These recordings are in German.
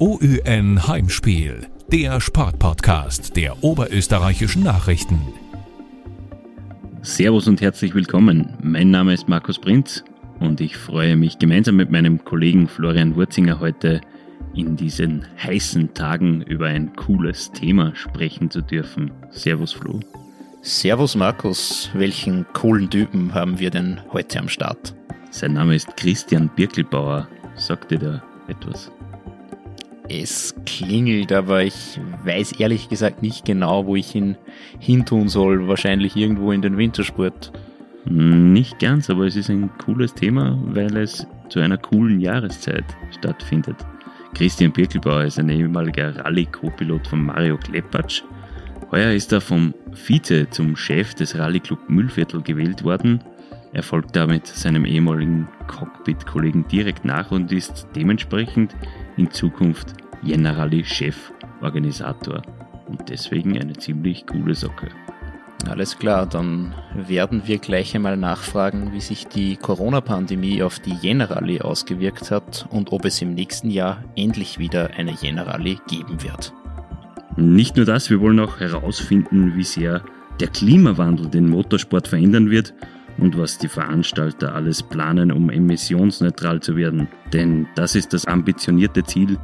OÜN Heimspiel, der Sportpodcast der oberösterreichischen Nachrichten. Servus und herzlich willkommen. Mein Name ist Markus Prinz und ich freue mich gemeinsam mit meinem Kollegen Florian Wurzinger heute in diesen heißen Tagen über ein cooles Thema sprechen zu dürfen. Servus Flo. Servus Markus, welchen coolen Typen haben wir denn heute am Start? Sein Name ist Christian Birkelbauer. Sagt dir da etwas? Es klingelt, aber ich weiß ehrlich gesagt nicht genau, wo ich ihn hintun soll. Wahrscheinlich irgendwo in den Wintersport. Nicht ganz, aber es ist ein cooles Thema, weil es zu einer coolen Jahreszeit stattfindet. Christian Birkelbauer ist ein ehemaliger Rallye-Co-Pilot von Mario Klepatsch. Heuer ist er vom Vize zum Chef des Rallye-Club Müllviertel gewählt worden. Er folgt damit seinem ehemaligen Cockpit-Kollegen direkt nach und ist dementsprechend in Zukunft Generali-Chef-Organisator und deswegen eine ziemlich coole Socke. Alles klar, dann werden wir gleich einmal nachfragen, wie sich die Corona-Pandemie auf die Generali ausgewirkt hat und ob es im nächsten Jahr endlich wieder eine Generali geben wird. Nicht nur das, wir wollen auch herausfinden, wie sehr der Klimawandel den Motorsport verändern wird und was die Veranstalter alles planen, um emissionsneutral zu werden. Denn das ist das ambitionierte Ziel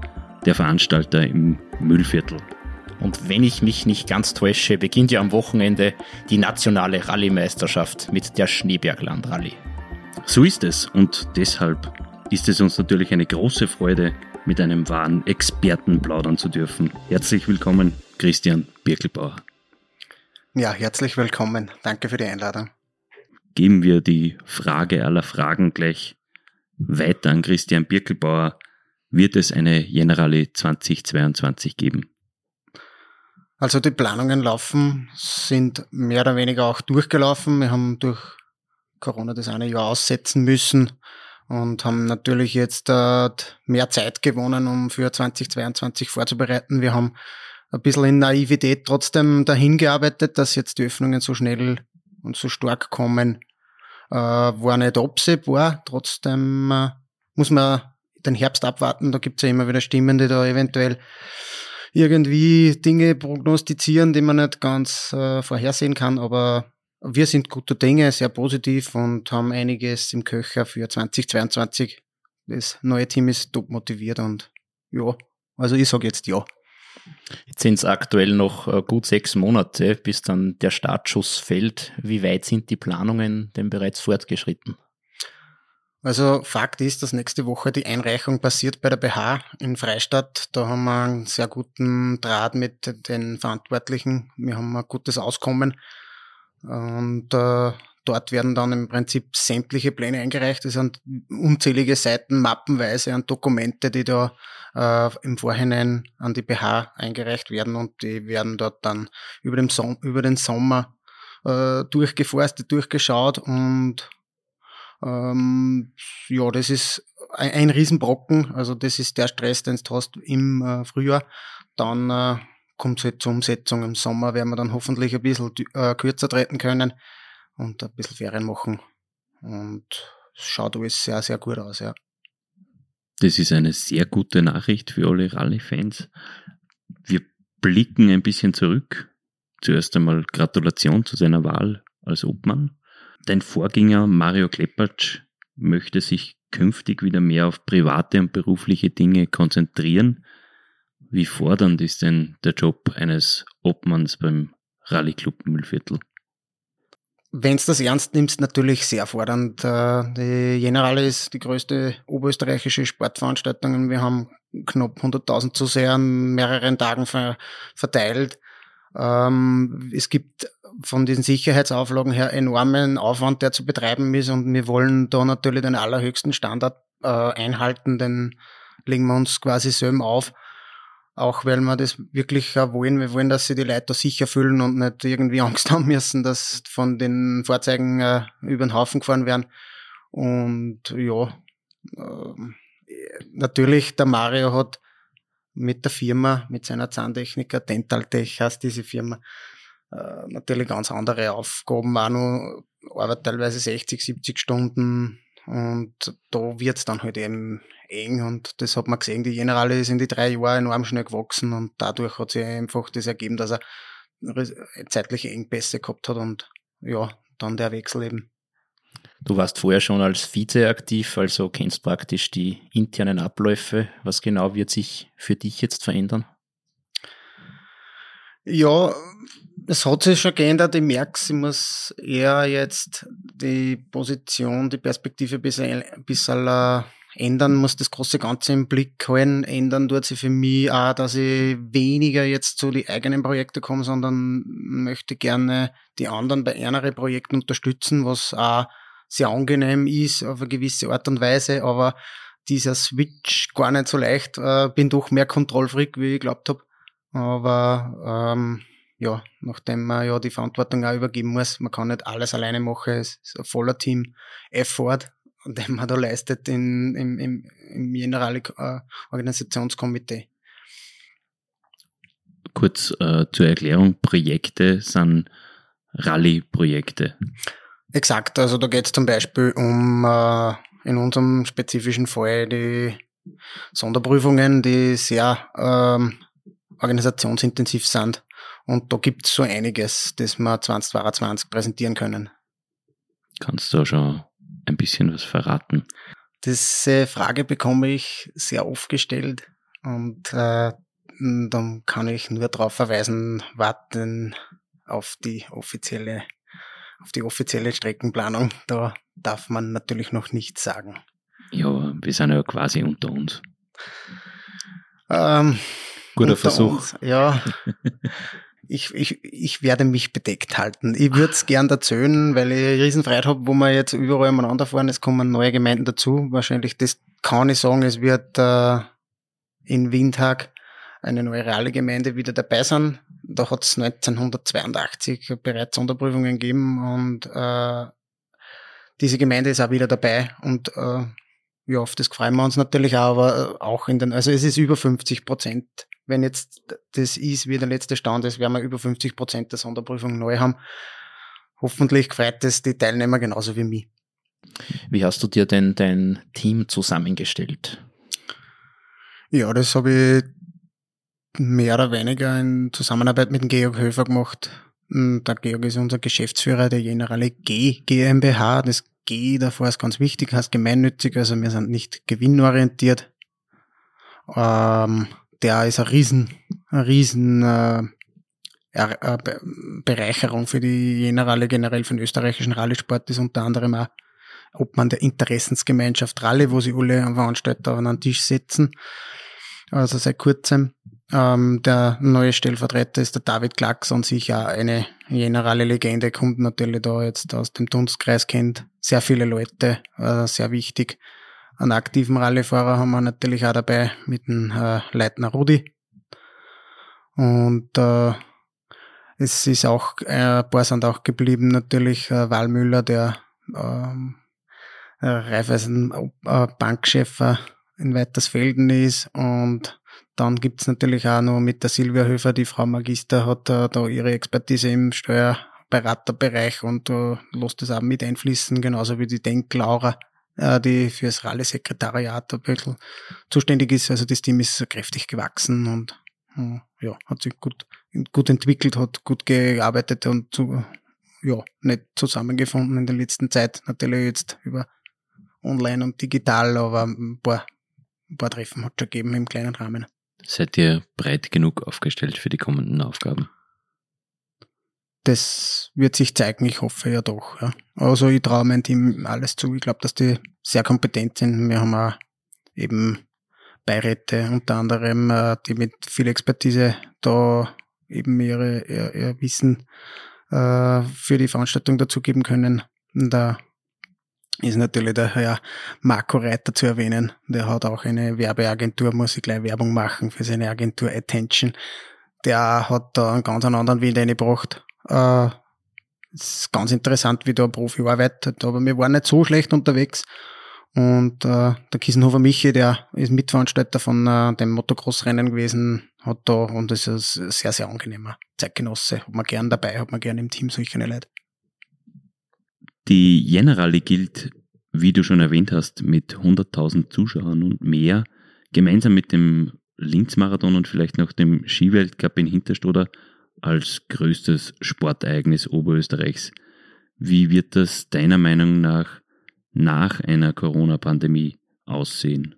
der Veranstalter im Müllviertel. Und wenn ich mich nicht ganz täusche, beginnt ja am Wochenende die nationale Rallye-Meisterschaft mit der Schneebergland-Rallye. So ist es und deshalb ist es uns natürlich eine große Freude, mit einem wahren Experten plaudern zu dürfen. Herzlich willkommen, Christian Birkelbauer. Ja, herzlich willkommen. Danke für die Einladung. Geben wir die Frage aller Fragen gleich weiter an Christian Birkelbauer. Wird es eine Generali 2022 geben? Also die Planungen laufen, sind mehr oder weniger auch durchgelaufen. Wir haben durch Corona das eine Jahr aussetzen müssen und haben natürlich jetzt äh, mehr Zeit gewonnen, um für 2022 vorzubereiten. Wir haben ein bisschen in Naivität trotzdem dahin gearbeitet, dass jetzt die Öffnungen so schnell und so stark kommen. Äh, war nicht absehbar, trotzdem äh, muss man den Herbst abwarten. Da gibt's ja immer wieder Stimmen, die da eventuell irgendwie Dinge prognostizieren, die man nicht ganz äh, vorhersehen kann, aber wir sind guter Dinge, sehr positiv und haben einiges im Köcher für 2022. Das neue Team ist top motiviert und ja, also ich sage jetzt ja. Jetzt sind es aktuell noch äh, gut sechs Monate, bis dann der Startschuss fällt. Wie weit sind die Planungen denn bereits fortgeschritten? Also Fakt ist, dass nächste Woche die Einreichung passiert bei der BH in Freistadt. Da haben wir einen sehr guten Draht mit den Verantwortlichen. Wir haben ein gutes Auskommen. Und äh, dort werden dann im Prinzip sämtliche Pläne eingereicht. Es sind unzählige Seiten, mappenweise an Dokumente, die da äh, im Vorhinein an die BH eingereicht werden und die werden dort dann über, dem Som über den Sommer äh, durchgeforstet, durchgeschaut und ähm, ja, das ist ein, ein Riesenbrocken. Also das ist der Stress, den du hast im äh, Frühjahr. Dann äh, kommt es halt zur Umsetzung. Im Sommer werden wir dann hoffentlich ein bisschen äh, kürzer treten können und ein bisschen Ferien machen. Und es schaut alles sehr, sehr gut aus, ja. Das ist eine sehr gute Nachricht für alle Rallye-Fans. Wir blicken ein bisschen zurück. Zuerst einmal Gratulation zu seiner Wahl als Obmann. Dein Vorgänger Mario Kleppertsch möchte sich künftig wieder mehr auf private und berufliche Dinge konzentrieren. Wie fordernd ist denn der Job eines Obmanns beim Rallye Club Müllviertel? Wenn es das ernst nimmst, natürlich sehr fordernd. Äh, die Generale ist die größte oberösterreichische Sportveranstaltung. Wir haben knapp 100.000 Zuseher an mehreren Tagen verteilt. Ähm, es gibt von diesen Sicherheitsauflagen her enormen Aufwand, der zu betreiben ist und wir wollen da natürlich den allerhöchsten Standard äh, einhalten, den legen wir uns quasi selber auf. Auch weil wir das wirklich wollen. Wir wollen, dass sie die Leute sicher fühlen und nicht irgendwie Angst haben müssen, dass von den Fahrzeugen äh, über den Haufen gefahren werden. Und ja, äh, natürlich, der Mario hat mit der Firma, mit seiner Zahntechniker, Dentaltech heißt diese Firma, äh, natürlich ganz andere Aufgaben, auch noch arbeitet teilweise 60, 70 Stunden Und da wird's dann halt eben eng und das hat man gesehen, die Generale ist in die drei Jahre enorm schnell gewachsen und dadurch hat sich einfach das ergeben, dass er zeitliche Engpässe gehabt hat und ja, dann der Wechsel eben. Du warst vorher schon als Vize aktiv, also kennst praktisch die internen Abläufe. Was genau wird sich für dich jetzt verändern? Ja, es hat sich schon geändert. Ich merke ich muss eher jetzt die Position, die Perspektive ein bisschen, äh, ändern, muss das große Ganze im Blick halten. Ändern tut sich für mich auch, dass ich weniger jetzt zu die eigenen Projekte komme, sondern möchte gerne die anderen bei anderen Projekten unterstützen, was auch sehr angenehm ist auf eine gewisse Art und Weise, aber dieser Switch gar nicht so leicht. Äh, bin doch mehr Kontrollfreak, wie ich glaubt habe. Aber ähm, ja, nachdem man ja die Verantwortung auch übergeben muss, man kann nicht alles alleine machen, es ist ein voller Team-Effort, den man da leistet in, im, im, im General-Organisationskomitee. Äh, Kurz äh, zur Erklärung, Projekte sind Rallye-Projekte. Exakt, also da geht es zum Beispiel um äh, in unserem spezifischen Fall die Sonderprüfungen, die sehr ähm, organisationsintensiv sind. Und da gibt es so einiges, das wir 2022 präsentieren können. Kannst du schon ein bisschen was verraten? Diese Frage bekomme ich sehr oft gestellt und äh, dann kann ich nur darauf verweisen, warten auf die offizielle, auf die offizielle Streckenplanung. Da darf man natürlich noch nichts sagen. Ja, wir sind ja quasi unter uns. Ähm, Guter Versuch. Uns, ja. ich, ich, ich werde mich bedeckt halten. Ich würde es gern erzählen, weil ich Riesenfreude habe, wo wir jetzt überall umeinander fahren. Es kommen neue Gemeinden dazu. Wahrscheinlich, das kann ich sagen, es wird äh, in Windhag eine neue reale Gemeinde wieder dabei sein. Da hat es 1982 bereits Sonderprüfungen gegeben und äh, diese Gemeinde ist auch wieder dabei und äh, ja, auf das freuen wir uns natürlich auch, aber auch in den, also es ist über 50 Prozent wenn jetzt das ist, wie der letzte Stand ist, werden wir über 50 Prozent der Sonderprüfung neu haben. Hoffentlich freut es die Teilnehmer genauso wie mich. Wie hast du dir denn dein Team zusammengestellt? Ja, das habe ich mehr oder weniger in Zusammenarbeit mit dem Georg Höfer gemacht. Der Georg ist unser Geschäftsführer der Generale G GmbH. Das G davor ist ganz wichtig, heißt gemeinnützig, also wir sind nicht gewinnorientiert. Ähm, der ist ein riesen, ein riesen äh, äh, Bereicherung für die Generale, generell für den österreichischen Rallye-Sport ist unter anderem auch Obmann der Interessensgemeinschaft Rallye, wo sie alle Veranstalter an einen Tisch setzen. Also seit kurzem. Ähm, der neue Stellvertreter ist der David Klacks und sich auch eine generale Legende, kommt natürlich da jetzt aus dem Dunstkreis, kennt sehr viele Leute, äh, sehr wichtig. Einen aktiven Rallyefahrer haben wir natürlich auch dabei mit dem äh, Leitner Rudi. Und äh, es ist auch, äh, ein paar sind auch geblieben, natürlich äh, Walmüller, der ähm, äh, Raiffeisen äh, Bankchef äh, in Weitersfelden ist. Und dann gibt's natürlich auch noch mit der Silvia Höfer, die Frau Magister hat äh, da ihre Expertise im Steuerberaterbereich und äh, lässt das auch mit einfließen, genauso wie die Denk Laura die fürs Rallye-Sekretariat ein bisschen zuständig ist. Also das Team ist kräftig gewachsen und äh, ja, hat sich gut, gut entwickelt, hat gut gearbeitet und zu, ja, nicht zusammengefunden in der letzten Zeit. Natürlich jetzt über online und digital, aber ein paar, ein paar Treffen hat es schon gegeben im kleinen Rahmen. Seid ihr breit genug aufgestellt für die kommenden Aufgaben? Das wird sich zeigen, ich hoffe ja doch. Ja. Also ich traue mein Team alles zu. Ich glaube, dass die sehr kompetent sind. Wir haben auch eben Beiräte unter anderem, äh, die mit viel Expertise da eben ihre, ihr, ihr Wissen äh, für die Veranstaltung dazugeben können. Und da ist natürlich der Herr Marco Reiter zu erwähnen. Der hat auch eine Werbeagentur, muss ich gleich Werbung machen für seine Agentur Attention. Der hat da einen ganz anderen Wind eingebracht äh, ist ganz interessant, wie da ein Profi arbeitet, aber wir waren nicht so schlecht unterwegs. Und äh, der Kiesenhofer Michi, der ist Mitveranstalter von äh, dem Motocross-Rennen gewesen, hat da, und ist ein sehr, sehr angenehmer Zeitgenosse. Hat man gern dabei, hat man gern im Team solche Leute. Die Generali gilt wie du schon erwähnt hast, mit 100.000 Zuschauern und mehr, gemeinsam mit dem Linz-Marathon und vielleicht noch dem Skiweltcup in Hinterstoder als größtes Sportereignis Oberösterreichs. Wie wird das deiner Meinung nach nach einer Corona-Pandemie aussehen?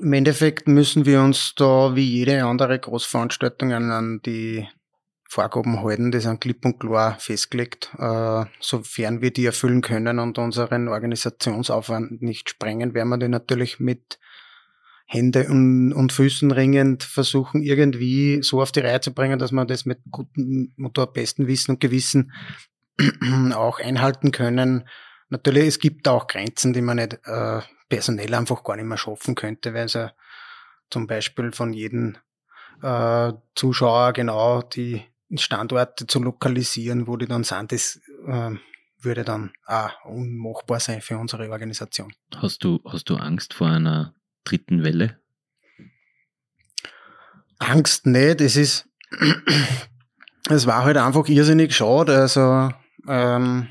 Im Endeffekt müssen wir uns da wie jede andere Großveranstaltung an die Vorgaben halten, die sind klipp und klar festgelegt, äh, sofern wir die erfüllen können und unseren Organisationsaufwand nicht sprengen, werden wir die natürlich mit Hände und, und Füßen ringend versuchen, irgendwie so auf die Reihe zu bringen, dass wir das mit gutem und besten Wissen und Gewissen auch einhalten können. Natürlich, es gibt auch Grenzen, die man nicht äh, personell einfach gar nicht mehr schaffen könnte, weil sie zum Beispiel von jedem äh, Zuschauer genau die Standorte zu lokalisieren, wo die dann sind, das äh, würde dann auch unmachbar sein für unsere Organisation. Hast du, hast du Angst vor einer dritten Welle? Angst nicht, es ist, es war halt einfach irrsinnig schade, also, ähm,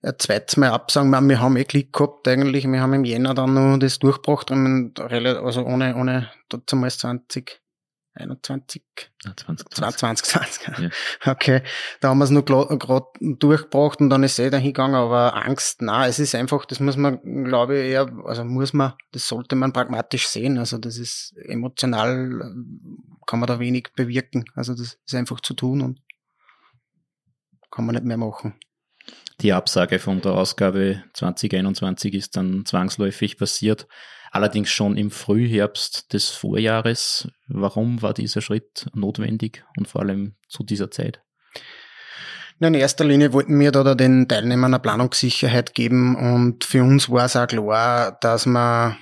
ein zweites Mal absagen, wir haben eh Glück gehabt eigentlich, wir haben im Jänner dann noch das durchgebracht, also ohne, ohne, damals 20, 21? Ja, 2020. 2020. 20. Ja. Okay, da haben wir es noch gerade durchgebracht und dann ist es eh dahin gegangen, aber Angst, na, es ist einfach, das muss man, glaube ich, eher, also muss man, das sollte man pragmatisch sehen, also das ist emotional, kann man da wenig bewirken, also das ist einfach zu tun und kann man nicht mehr machen. Die Absage von der Ausgabe 2021 ist dann zwangsläufig passiert allerdings schon im Frühherbst des Vorjahres. Warum war dieser Schritt notwendig und vor allem zu dieser Zeit? In erster Linie wollten wir da den Teilnehmern eine Planungssicherheit geben und für uns war es auch klar, dass wir,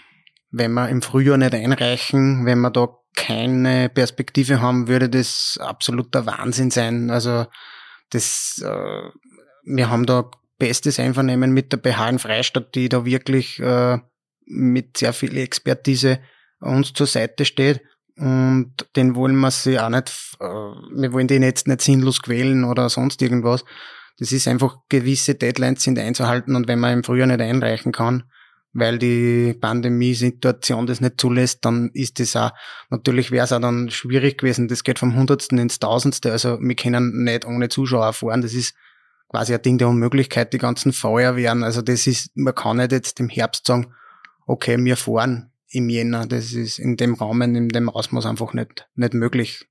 wenn wir im Frühjahr nicht einreichen, wenn wir da keine Perspektive haben, würde das absoluter Wahnsinn sein. Also das, äh, wir haben da bestes Einvernehmen mit der BH in Freistadt, die da wirklich äh, mit sehr viel Expertise uns zur Seite steht. Und den wollen wir sie auch nicht, äh, wir wollen den jetzt nicht sinnlos quälen oder sonst irgendwas. Das ist einfach gewisse Deadlines sind einzuhalten und wenn man im Frühjahr nicht einreichen kann, weil die Pandemiesituation das nicht zulässt, dann ist das auch, natürlich wäre es auch dann schwierig gewesen. Das geht vom Hundertsten ins Tausendste. Also wir können nicht ohne Zuschauer fahren. Das ist quasi ein Ding der Unmöglichkeit, die ganzen Feuerwehren. Also das ist, man kann nicht jetzt im Herbst sagen, okay, wir fahren im Jänner. Das ist in dem Rahmen, in dem Ausmaß einfach nicht, nicht möglich.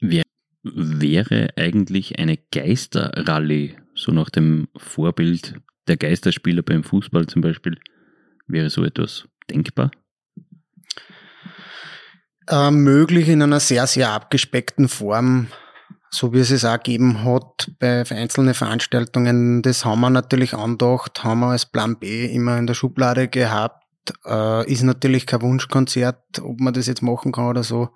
Wer wäre eigentlich eine Geisterrallye, so nach dem Vorbild der Geisterspieler beim Fußball zum Beispiel, wäre so etwas denkbar? Äh, möglich in einer sehr, sehr abgespeckten Form, so wie es es auch gegeben hat bei einzelnen Veranstaltungen. Das haben wir natürlich angedacht, haben wir als Plan B immer in der Schublade gehabt äh, ist natürlich kein Wunschkonzert, ob man das jetzt machen kann oder so.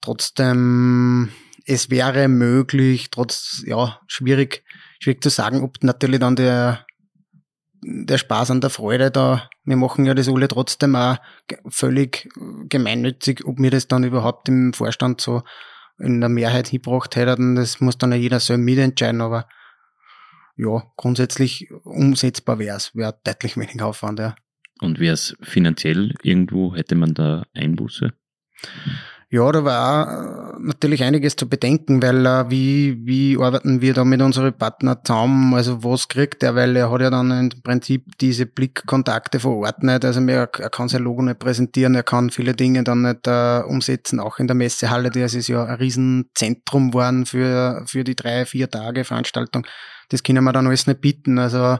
Trotzdem, es wäre möglich, trotz, ja, schwierig, schwierig zu sagen, ob natürlich dann der, der Spaß an der Freude da, wir machen ja das alle trotzdem auch völlig gemeinnützig, ob mir das dann überhaupt im Vorstand so in der Mehrheit hingebracht hätten, das muss dann ja jeder selber mitentscheiden, aber ja, grundsätzlich umsetzbar wäre es, wäre deutlich weniger Aufwand, ja. Und wäre es finanziell irgendwo, hätte man da Einbuße? Ja, da war natürlich einiges zu bedenken, weil äh, wie, wie arbeiten wir da mit unseren Partnern zusammen? Also was kriegt er? Weil er hat ja dann im Prinzip diese Blickkontakte vor Ort nicht. Also er, er kann sein Logo nicht präsentieren, er kann viele Dinge dann nicht äh, umsetzen, auch in der Messehalle, das ist ja ein Riesenzentrum geworden für, für die drei, vier Tage Veranstaltung. Das können wir dann alles nicht bieten. Also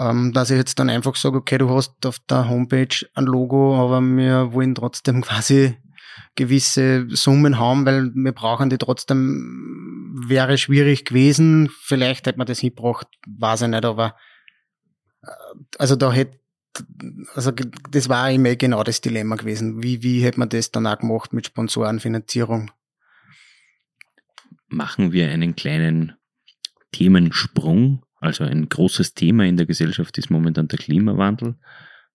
ähm, dass ich jetzt dann einfach sage, okay, du hast auf der Homepage ein Logo, aber wir wollen trotzdem quasi gewisse Summen haben, weil wir brauchen die trotzdem, wäre schwierig gewesen. Vielleicht hätte man das hingebracht, weiß ich nicht, aber äh, also da hätte also das war immer genau das Dilemma gewesen. Wie, wie hätte man das dann auch gemacht mit Sponsorenfinanzierung? Machen wir einen kleinen Themensprung also ein großes Thema in der Gesellschaft ist momentan der Klimawandel.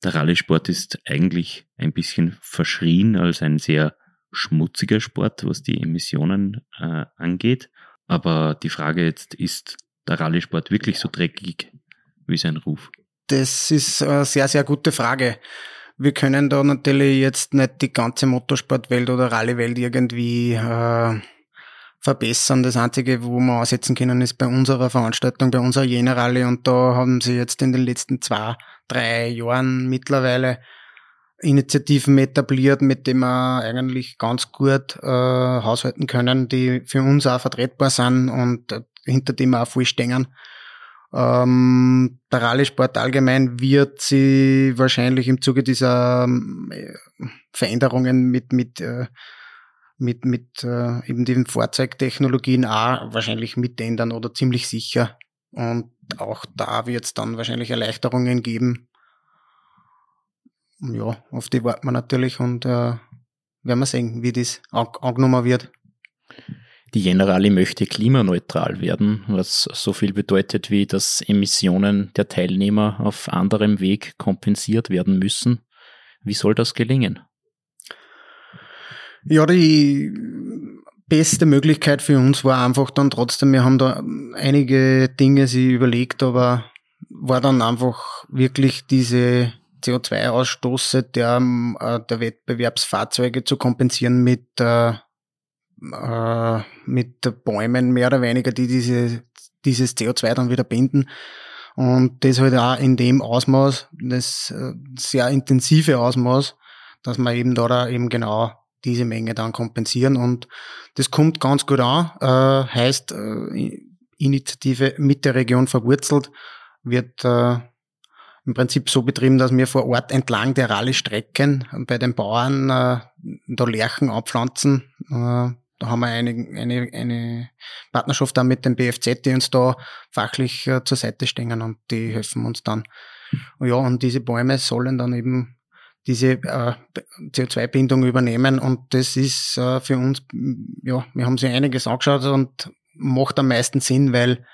Der Rallye-Sport ist eigentlich ein bisschen verschrien als ein sehr schmutziger Sport, was die Emissionen äh, angeht. Aber die Frage jetzt, ist der Rallye-Sport wirklich so dreckig, Wie ist ein Ruf? Das ist eine sehr, sehr gute Frage. Wir können da natürlich jetzt nicht die ganze Motorsportwelt oder Rallye-Welt irgendwie äh, verbessern. Das Einzige, wo wir aussetzen können, ist bei unserer Veranstaltung, bei unserer Jena-Rallye. Und da haben sie jetzt in den letzten zwei, drei Jahren mittlerweile Initiativen etabliert, mit denen wir eigentlich ganz gut äh, haushalten können, die für uns auch vertretbar sind und äh, hinter dem wir auch voll stehen. Ähm, der Rallye-Sport allgemein wird sie wahrscheinlich im Zuge dieser äh, Veränderungen mit, mit, äh, mit, mit äh, eben den Fahrzeugtechnologien auch wahrscheinlich mitändern oder ziemlich sicher. Und auch da wird es dann wahrscheinlich Erleichterungen geben. Ja, auf die warten wir natürlich und äh, werden wir sehen, wie das angenommen wird. Die Generali möchte klimaneutral werden, was so viel bedeutet wie, dass Emissionen der Teilnehmer auf anderem Weg kompensiert werden müssen. Wie soll das gelingen? Ja, die beste Möglichkeit für uns war einfach dann trotzdem, wir haben da einige Dinge sie überlegt, aber war dann einfach wirklich diese CO2-Ausstoße der, äh, der Wettbewerbsfahrzeuge zu kompensieren mit äh, äh, mit Bäumen mehr oder weniger, die diese, dieses CO2 dann wieder binden. Und das halt auch in dem Ausmaß, das äh, sehr intensive Ausmaß, dass man eben da eben genau diese Menge dann kompensieren. Und das kommt ganz gut an, äh, heißt äh, Initiative mit der Region verwurzelt, wird äh, im Prinzip so betrieben, dass wir vor Ort entlang der Rallye-Strecken bei den Bauern äh, da Lärchen abpflanzen, äh, da haben wir eine, eine, eine Partnerschaft dann mit dem BFZ, die uns da fachlich äh, zur Seite stehen und die helfen uns dann. Ja, und diese Bäume sollen dann eben diese äh, CO2-Bindung übernehmen und das ist äh, für uns, ja, wir haben sich einiges angeschaut und macht am meisten Sinn, weil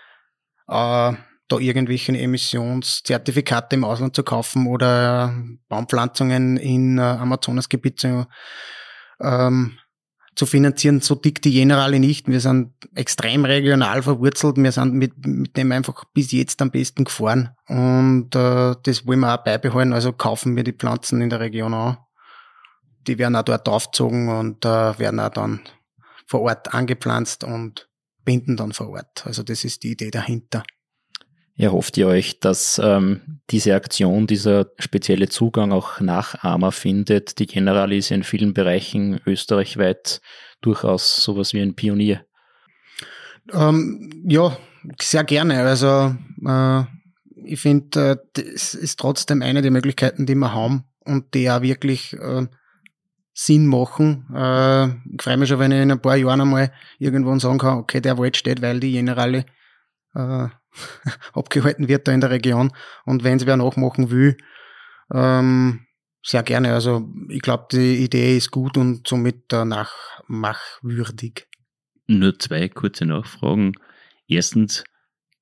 äh, da irgendwelche Emissionszertifikate im Ausland zu kaufen oder Baumpflanzungen in äh, Amazonasgebiet zu ähm, zu finanzieren. So dick die Generale nicht. Wir sind extrem regional verwurzelt. Wir sind mit, mit dem einfach bis jetzt am besten gefahren. Und äh, das wollen wir auch beibehalten. Also kaufen wir die Pflanzen in der Region an. Die werden auch dort aufgezogen und äh, werden auch dann vor Ort angepflanzt und binden dann vor Ort. Also das ist die Idee dahinter. Erhofft ihr euch, dass ähm, diese Aktion, dieser spezielle Zugang auch Nachahmer findet? Die Generali ist in vielen Bereichen österreichweit durchaus sowas wie ein Pionier. Ähm, ja, sehr gerne. Also äh, ich finde, äh, das ist trotzdem eine der Möglichkeiten, die wir haben und die auch wirklich äh, Sinn machen. Äh, ich freue mich schon, wenn ich in ein paar Jahren einmal irgendwann sagen kann, okay, der Wald steht, weil die Generali äh, abgehalten wird da in der Region. Und wenn es wer nachmachen will, ähm, sehr gerne. Also ich glaube, die Idee ist gut und somit äh, nachmachwürdig. Nur zwei kurze Nachfragen. Erstens,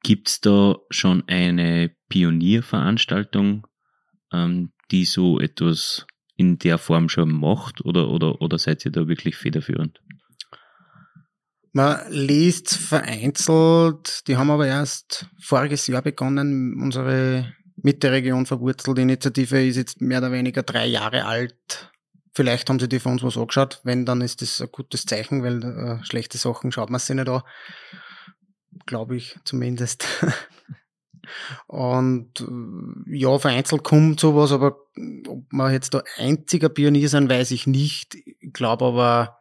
gibt es da schon eine Pionierveranstaltung, ähm, die so etwas in der Form schon macht oder, oder, oder seid ihr da wirklich federführend? Man liest vereinzelt, die haben aber erst voriges Jahr begonnen, unsere mit der Region verwurzelt Initiative ist jetzt mehr oder weniger drei Jahre alt. Vielleicht haben sie die von uns was angeschaut. Wenn, dann ist das ein gutes Zeichen, weil äh, schlechte Sachen schaut man sich nicht an. Glaube ich zumindest. Und äh, ja, vereinzelt kommt sowas, aber ob wir jetzt der einziger Pionier sind, weiß ich nicht. Ich glaube aber,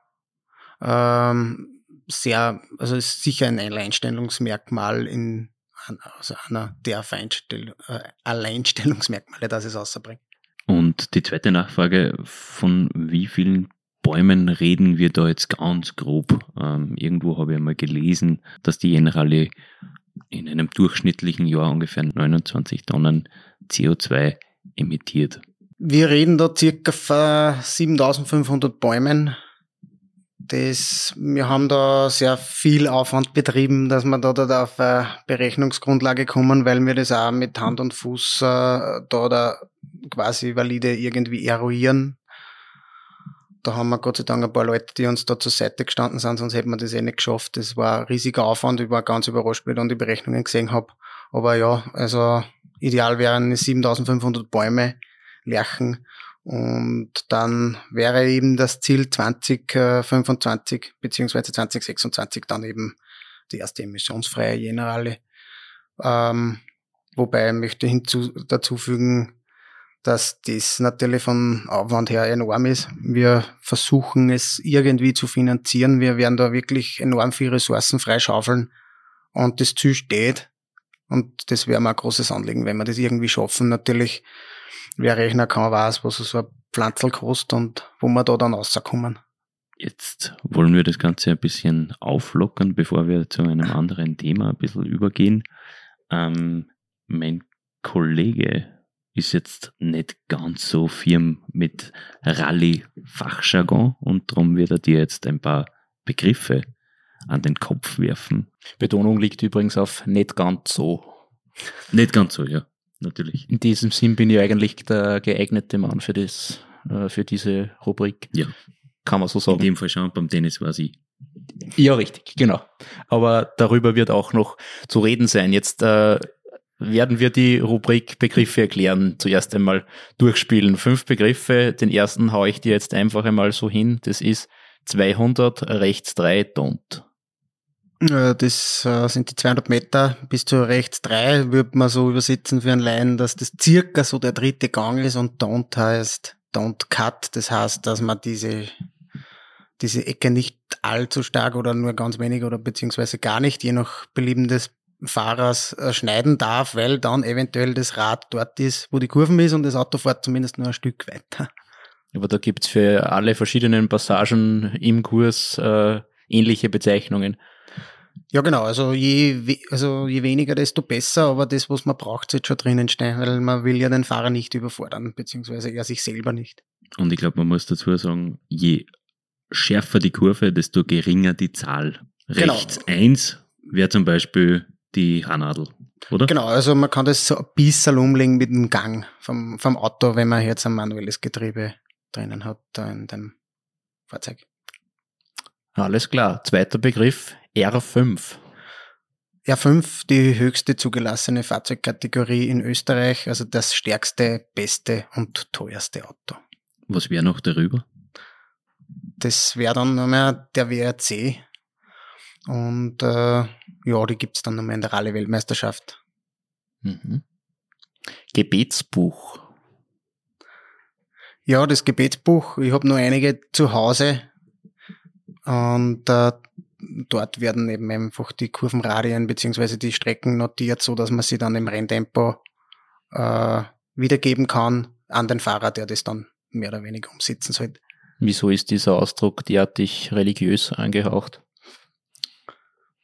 ähm, sehr, also ist sicher ein Alleinstellungsmerkmal in also einer der Feinstell äh, Alleinstellungsmerkmale, dass es außerbringt. Und die zweite Nachfrage, von wie vielen Bäumen reden wir da jetzt ganz grob? Ähm, irgendwo habe ich einmal gelesen, dass die Generale in einem durchschnittlichen Jahr ungefähr 29 Tonnen CO2 emittiert. Wir reden da circa 7500 Bäumen das, wir haben da sehr viel Aufwand betrieben, dass wir da, da auf eine Berechnungsgrundlage kommen, weil wir das auch mit Hand und Fuß äh, da, da quasi valide irgendwie eruieren. Da haben wir Gott sei Dank ein paar Leute, die uns da zur Seite gestanden sind, sonst hätten wir das eh nicht geschafft. Das war ein riesiger Aufwand, ich war ganz überrascht, wie ich dann die Berechnungen gesehen habe. Aber ja, also ideal wären 7500 Bäume, Lerchen. Und dann wäre eben das Ziel 2025 beziehungsweise 2026 dann eben die erste emissionsfreie Jännerale. Ähm, wobei ich möchte hinzu, dazu fügen, dass das natürlich von Aufwand her enorm ist. Wir versuchen es irgendwie zu finanzieren. Wir werden da wirklich enorm viele Ressourcen freischaufeln und das Ziel steht. Und das wäre mal ein großes Anliegen, wenn wir das irgendwie schaffen. Natürlich, wer rechnen kann, weiß, was so ein Pflanzel kostet und wo wir da dann rauskommen. Jetzt wollen wir das Ganze ein bisschen auflockern, bevor wir zu einem anderen Thema ein bisschen übergehen. Ähm, mein Kollege ist jetzt nicht ganz so firm mit Rallye-Fachjargon und darum wird er dir jetzt ein paar Begriffe an den Kopf werfen. Betonung liegt übrigens auf nicht ganz so. Nicht ganz so, ja, natürlich. In diesem Sinn bin ich eigentlich der geeignete Mann für das, äh, für diese Rubrik. Ja. Kann man so sagen. In dem Fall schon, beim Tennis war sie. Ja, richtig, genau. Aber darüber wird auch noch zu reden sein. Jetzt äh, werden wir die Rubrik Begriffe erklären. Zuerst einmal durchspielen. Fünf Begriffe. Den ersten haue ich dir jetzt einfach einmal so hin. Das ist 200, rechts 3, don't. Das äh, sind die 200 Meter bis zu rechts 3, würde man so übersetzen für einen Laien, dass das circa so der dritte Gang ist und don't heißt don't cut. Das heißt, dass man diese, diese Ecke nicht allzu stark oder nur ganz wenig oder beziehungsweise gar nicht, je nach Belieben des Fahrers äh, schneiden darf, weil dann eventuell das Rad dort ist, wo die Kurven ist und das Auto fährt zumindest nur ein Stück weiter. Aber da gibt's für alle verschiedenen Passagen im Kurs äh, ähnliche Bezeichnungen. Ja, genau. Also je, also je weniger, desto besser. Aber das, was man braucht, wird schon drinnen stehen, weil man will ja den Fahrer nicht überfordern, beziehungsweise er sich selber nicht. Und ich glaube, man muss dazu sagen, je schärfer die Kurve, desto geringer die Zahl. Genau. Rechts eins wäre zum Beispiel die Haarnadel, oder? Genau, also man kann das so ein bisschen umlegen mit dem Gang vom, vom Auto, wenn man jetzt ein manuelles Getriebe drinnen hat, da in dem Fahrzeug. Alles klar. Zweiter Begriff, R5. R5, die höchste zugelassene Fahrzeugkategorie in Österreich, also das stärkste, beste und teuerste Auto. Was wäre noch darüber? Das wäre dann nochmal der WRC. Und äh, ja, die gibt's dann nochmal in der Rallye-Weltmeisterschaft. Mhm. Gebetsbuch. Ja, das Gebetsbuch, ich habe nur einige zu Hause. Und äh, dort werden eben einfach die Kurvenradien beziehungsweise die Strecken notiert, so dass man sie dann im Renntempo äh, wiedergeben kann an den Fahrer, der das dann mehr oder weniger umsetzen sollte. Wieso ist dieser Ausdruck derartig religiös angehaucht?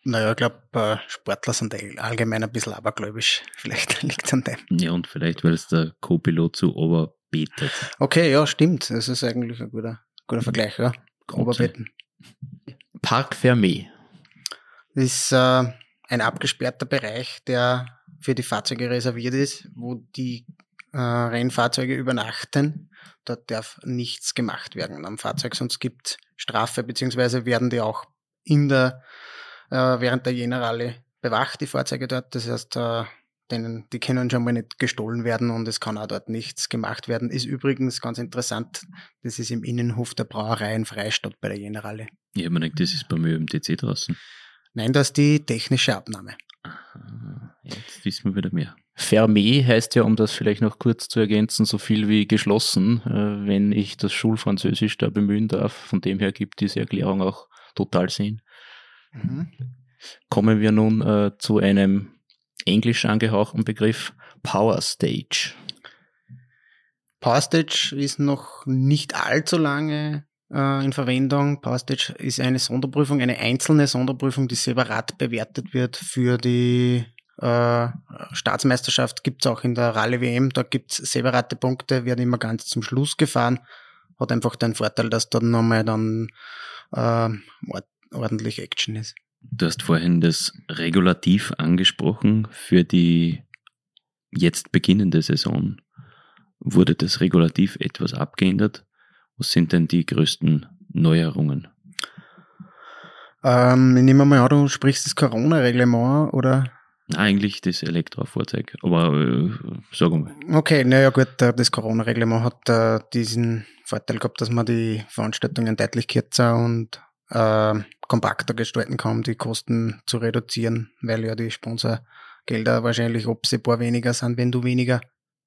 Naja, ich glaube, äh, Sportler sind allgemein ein bisschen abergläubisch. Vielleicht liegt es an dem. Ja, und vielleicht, weil es der Co-Pilot zu Ober betet. Okay, ja, stimmt. Das ist eigentlich ein guter, guter Vergleich, ja. Oberbeten. Park Fermé. Das ist äh, ein abgesperrter Bereich, der für die Fahrzeuge reserviert ist, wo die äh, Rennfahrzeuge übernachten. Dort darf nichts gemacht werden am Fahrzeug, sonst gibt Strafe, beziehungsweise werden die auch in der, äh, während der Generale bewacht, die Fahrzeuge dort. Das heißt, äh, denen, die können schon mal nicht gestohlen werden und es kann auch dort nichts gemacht werden. Ist übrigens ganz interessant, das ist im Innenhof der Brauerei in Freistadt bei der Generale. Habe mir gedacht, das ist bei mir im TC draußen. Nein, das ist die technische Abnahme. Aha, jetzt wissen wir wieder mehr. Fermé heißt ja, um das vielleicht noch kurz zu ergänzen, so viel wie geschlossen, äh, wenn ich das Schulfranzösisch da bemühen darf. Von dem her gibt diese Erklärung auch total Sinn. Mhm. Kommen wir nun äh, zu einem englisch angehauchten Begriff Power Stage. Power Stage ist noch nicht allzu lange äh, in Verwendung. Power Stage ist eine Sonderprüfung, eine einzelne Sonderprüfung, die separat bewertet wird für die äh, Staatsmeisterschaft. Gibt es auch in der Rallye WM, da gibt es separate Punkte, werden immer ganz zum Schluss gefahren. Hat einfach den Vorteil, dass dort nochmal dann äh, ordentlich Action ist. Du hast vorhin das Regulativ angesprochen für die jetzt beginnende Saison. Wurde das Regulativ etwas abgeändert? Was sind denn die größten Neuerungen? Ähm, ich nehme mal an, du sprichst das Corona-Reglement oder? Eigentlich das Elektrofahrzeug, aber äh, sagen wir. Okay, naja gut, äh, das Corona-Reglement hat äh, diesen Vorteil gehabt, dass man die Veranstaltungen deutlich kürzer und äh, kompakter gestalten kann, die Kosten zu reduzieren, weil ja die Sponsorgelder wahrscheinlich absehbar weniger sind, wenn du weniger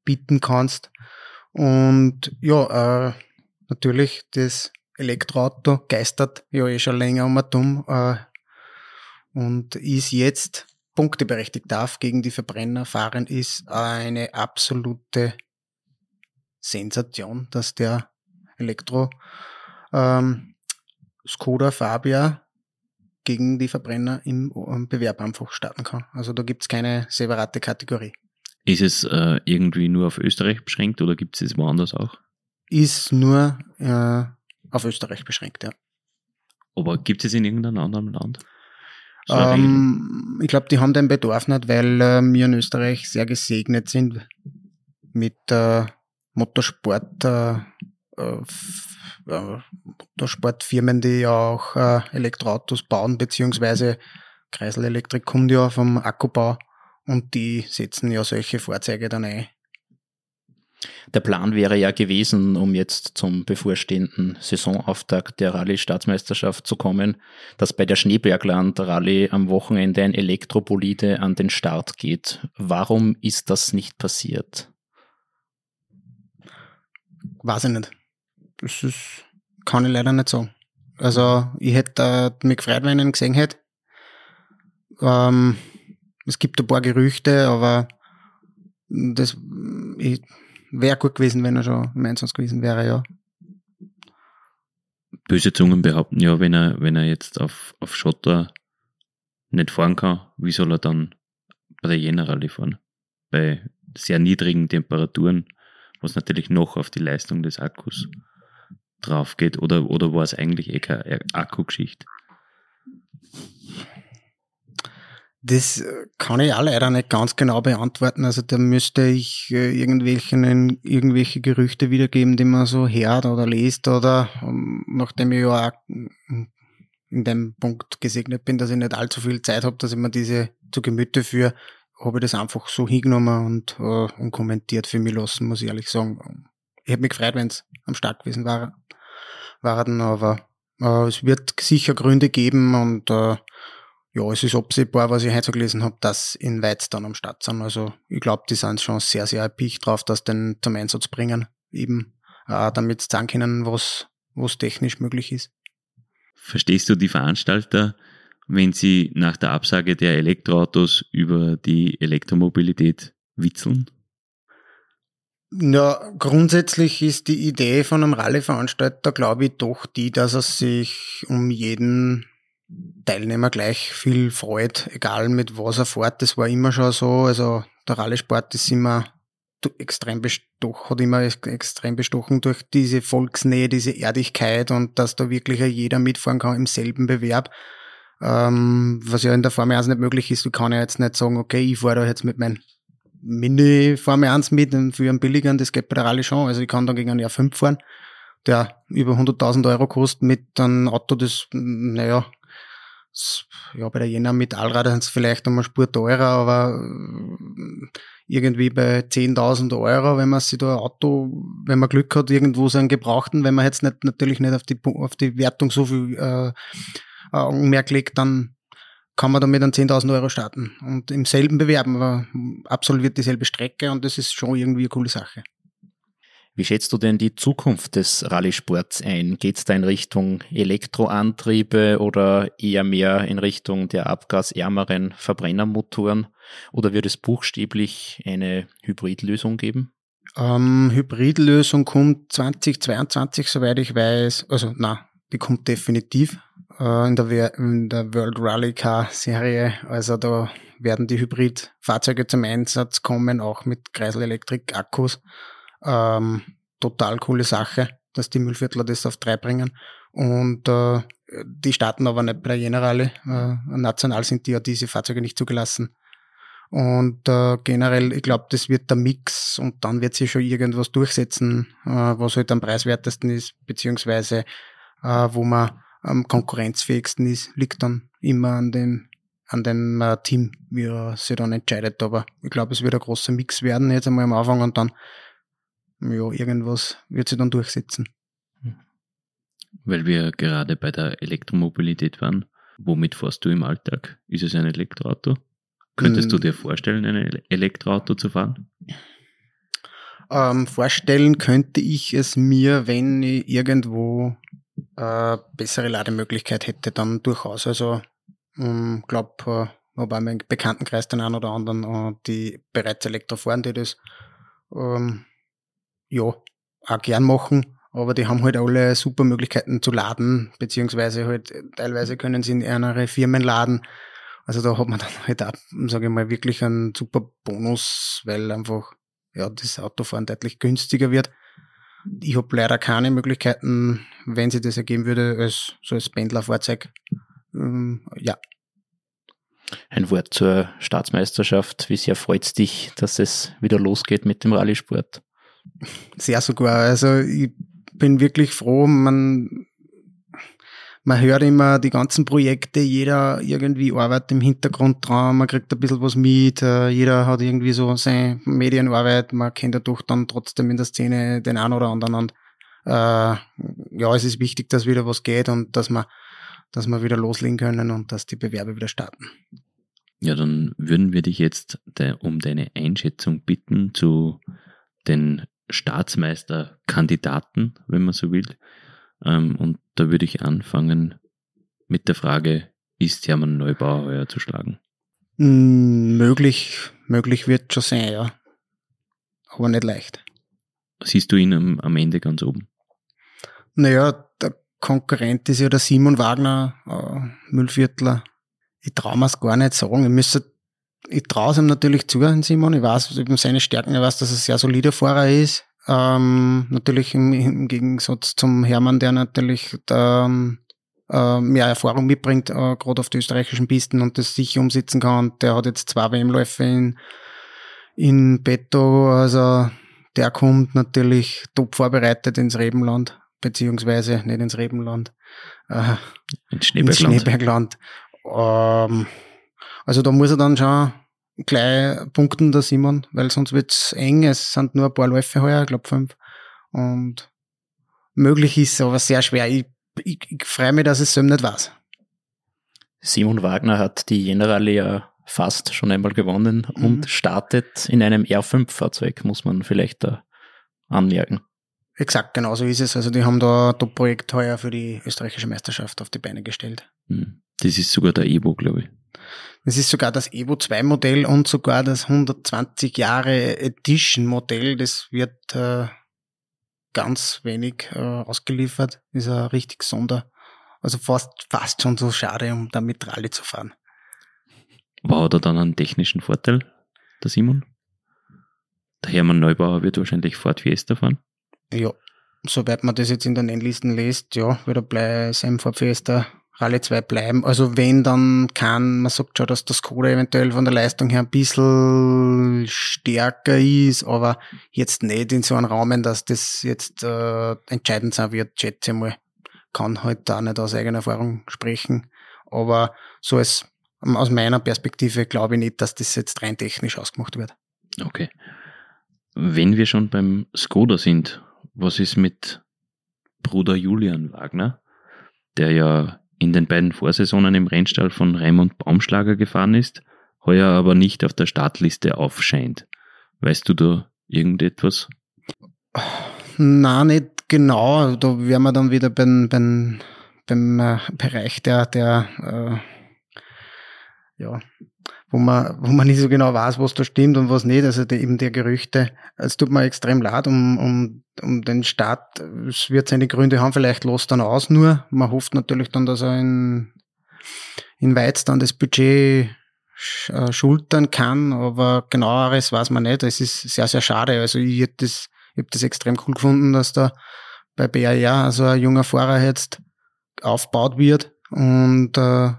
bieten kannst. Und ja, äh, natürlich das Elektroauto geistert ja eh schon länger um um äh, und ist jetzt punkteberechtigt darf gegen die Verbrenner fahren, ist eine absolute Sensation, dass der Elektro ähm, Skoda Fabia gegen die Verbrenner im Bewerb einfach starten kann. Also da gibt's keine separate Kategorie. Ist es äh, irgendwie nur auf Österreich beschränkt oder gibt es woanders auch? Ist nur äh, auf Österreich beschränkt, ja. Aber gibt es in irgendeinem anderen Land? So ähm, ich glaube, die haben den Bedarf nicht, weil äh, wir in Österreich sehr gesegnet sind mit äh, Motorsport, äh, Motorsportfirmen, die ja auch äh, Elektroautos bauen, beziehungsweise Kreisel Elektrik kommt ja vom Akkubau und die setzen ja solche Fahrzeuge dann ein. Der Plan wäre ja gewesen, um jetzt zum bevorstehenden Saisonauftakt der Rallye-Staatsmeisterschaft zu kommen, dass bei der Schneebergland-Rallye am Wochenende ein Elektrobolide an den Start geht. Warum ist das nicht passiert? Weiß ich nicht. Das ist, kann ich leider nicht sagen. Also, ich hätte äh, mich gefreut, wenn ich ihn gesehen hätte. Ähm, es gibt ein paar Gerüchte, aber das wäre gut gewesen, wenn er schon im Einsatz gewesen wäre, ja. Böse Zungen behaupten ja, wenn er, wenn er jetzt auf, auf Schotter nicht fahren kann, wie soll er dann bei der Jena fahren? Bei sehr niedrigen Temperaturen, was natürlich noch auf die Leistung des Akkus drauf geht, oder, oder war es eigentlich eh keine Akkugeschichte? Das äh, kann ich auch leider nicht ganz genau beantworten. Also da müsste ich äh, irgendwelchen, irgendwelche Gerüchte wiedergeben, die man so hört oder liest oder ähm, nachdem ich ja auch in dem Punkt gesegnet bin, dass ich nicht allzu viel Zeit habe, dass ich mir diese zu Gemüte führe, habe ich das einfach so hingenommen und uh, unkommentiert für mich lassen, muss ich ehrlich sagen. Ich hätte mich gefreut, wenn es am Start gewesen war, waren, aber uh, es wird sicher Gründe geben und uh, ja, es ist absehbar, was ich heute so gelesen habe, dass in Weiz dann am Start sind. Also ich glaube, die sind schon sehr, sehr erpicht drauf, das den zum Einsatz bringen, eben äh, damit sie sagen können, was, was technisch möglich ist. Verstehst du die Veranstalter, wenn sie nach der Absage der Elektroautos über die Elektromobilität witzeln? Ja, grundsätzlich ist die Idee von einem Rallye-Veranstalter, glaube ich, doch die, dass er sich um jeden Teilnehmer gleich viel freut, egal mit was er fährt. Das war immer schon so. Also der Rallye-Sport ist immer extrem bestochen, hat immer extrem bestochen durch diese Volksnähe, diese Erdigkeit und dass da wirklich jeder mitfahren kann im selben Bewerb. Ähm, was ja in der Formel 1 nicht möglich ist. Du kannst ja jetzt nicht sagen, okay, ich fahre da jetzt mit meinem Mini Formel 1 mit für einen billigeren, das geht bei der Rallye schon. Also ich kann dann gegen einen R5 fahren, der über 100.000 Euro kostet mit einem Auto, das, naja, ja, bei der Jena mit Allrad sind es vielleicht einmal Spur teurer, aber äh, irgendwie bei 10.000 Euro, wenn man sich da ein Auto, wenn man Glück hat, irgendwo so einen Gebrauchten, wenn man jetzt nicht, natürlich nicht auf die, auf die Wertung so viel äh, Augenmerk legt, dann kann man damit an 10.000 Euro starten und im selben bewerben, aber absolviert dieselbe Strecke und das ist schon irgendwie eine coole Sache. Wie schätzt du denn die Zukunft des Rallye-Sports ein? Geht es da in Richtung Elektroantriebe oder eher mehr in Richtung der abgasärmeren Verbrennermotoren? Oder wird es buchstäblich eine Hybridlösung geben? Ähm, Hybridlösung kommt 2022, soweit ich weiß. Also, na, die kommt definitiv äh, in, der, in der World Rally Car Serie. Also da werden die Hybridfahrzeuge zum Einsatz kommen, auch mit Kreisel-Elektrik-Akkus. Ähm, total coole Sache, dass die Müllviertler das auf drei bringen. Und äh, die starten aber nicht bei der Generale. Äh, national sind die ja diese Fahrzeuge nicht zugelassen. Und äh, generell, ich glaube, das wird der Mix und dann wird sich schon irgendwas durchsetzen, äh, was halt am preiswertesten ist, beziehungsweise äh, wo man am konkurrenzfähigsten ist, liegt dann immer an den an dem äh, Team, wie er sich dann entscheidet. Aber ich glaube, es wird ein großer Mix werden jetzt einmal am Anfang und dann, ja, irgendwas wird sich dann durchsetzen. Weil wir gerade bei der Elektromobilität waren. Womit fährst du im Alltag? Ist es ein Elektroauto? Könntest du dir vorstellen, ein Elektroauto zu fahren? Ähm, vorstellen könnte ich es mir, wenn ich irgendwo äh, bessere Lademöglichkeit hätte, dann durchaus. Also ähm, glaube, äh, habe auch meinen Bekanntenkreis den einen oder anderen, äh, die bereits Elektro fahren, die das ähm, ja auch gern machen. Aber die haben halt alle super Möglichkeiten zu laden, beziehungsweise halt teilweise können sie in andere Firmen laden. Also da hat man dann halt auch, sage ich mal, wirklich einen super Bonus, weil einfach ja das Autofahren deutlich günstiger wird. Ich habe leider keine Möglichkeiten, wenn sie das ergeben würde, als so als Pendlerfahrzeug. Ähm, ja. Ein Wort zur Staatsmeisterschaft. Wie sehr freut es dich, dass es wieder losgeht mit dem Rallye-Sport? Sehr sogar. Also ich bin wirklich froh. Man, man hört immer die ganzen Projekte, jeder irgendwie arbeitet im Hintergrund dran, man kriegt ein bisschen was mit, äh, jeder hat irgendwie so seine Medienarbeit, man kennt dadurch dann trotzdem in der Szene den einen oder anderen und äh, ja, es ist wichtig, dass wieder was geht und dass man dass wir wieder loslegen können und dass die Bewerbe wieder starten. Ja, dann würden wir dich jetzt um deine Einschätzung bitten zu den Staatsmeisterkandidaten, wenn man so will. Ähm, und da würde ich anfangen mit der Frage, ist Hermann Neubauer heuer zu schlagen? Hm, möglich, möglich wird schon sein, ja. Aber nicht leicht. Siehst du ihn am, am Ende ganz oben? Naja, der Konkurrent ist ja der Simon Wagner, äh, Müllviertler. Ich traue mir es gar nicht sagen. Ich müsste, ich traue es ihm natürlich zu, Simon. Ich weiß eben seine Stärken, ich weiß, dass er ein sehr solider Fahrer ist. Ähm, natürlich im, im, Gegensatz zum Hermann, der natürlich da, äh, mehr Erfahrung mitbringt, äh, gerade auf die österreichischen Pisten und das sicher umsetzen kann. Der hat jetzt zwei WM-Läufe in, in Petto, also der kommt natürlich top vorbereitet ins Rebenland beziehungsweise nicht ins Rebenland, äh, ins Schneebergland. Ins Schneebergland. Ähm, also da muss er dann schon gleich punkten, der Simon, weil sonst wird's eng. Es sind nur ein paar Läufe heuer, ich glaube fünf. Und möglich ist aber sehr schwer. Ich, ich, ich freue mich, dass es so nicht weiß. Simon Wagner hat die Generale ja fast schon einmal gewonnen mhm. und startet in einem R5-Fahrzeug, muss man vielleicht da anmerken. Exakt, genau so ist es. Also die haben da ein Top-Projekt heuer für die österreichische Meisterschaft auf die Beine gestellt. Hm. Das ist sogar der Evo, glaube ich. Das ist sogar das Evo 2 Modell und sogar das 120 Jahre Edition Modell. Das wird äh, ganz wenig äh, ausgeliefert. Ist ein richtig Sonder. Also fast, fast schon so schade, um damit Rallye zu fahren. War da dann einen technischen Vorteil, der Simon? Der Hermann Neubauer wird wahrscheinlich Ford Fiesta fahren. Ja, soweit man das jetzt in den Endlisten liest, ja, wird er bei seinem Fiesta Rallye 2 bleiben. Also wenn, dann kann, man sagt schon, dass das Skoda eventuell von der Leistung her ein bisschen stärker ist, aber jetzt nicht in so einem Rahmen, dass das jetzt äh, entscheidend sein wird, schätze ich mal. Kann halt da nicht aus eigener Erfahrung sprechen. Aber so als aus meiner Perspektive glaube ich nicht, dass das jetzt rein technisch ausgemacht wird. Okay. Wenn wir schon beim Skoda sind, was ist mit Bruder Julian Wagner, der ja in den beiden Vorsaisonen im Rennstall von Raimund Baumschlager gefahren ist, heuer aber nicht auf der Startliste aufscheint. Weißt du da irgendetwas? Na, nicht genau. Da wären wir dann wieder beim, beim, beim äh, Bereich der, der äh, ja, wo man, wo man nicht so genau weiß, was da stimmt und was nicht. Also die, eben der Gerüchte. Es tut mir extrem leid um, um, um den Staat. Es wird seine Gründe haben, vielleicht los dann aus nur. Man hofft natürlich dann, dass er in, in Weiz dann das Budget äh, schultern kann, aber genaueres weiß man nicht. Es ist sehr, sehr schade. Also ich hätte das, ich hab das extrem cool gefunden, dass da bei BAR also ein junger Fahrer jetzt aufgebaut wird und äh,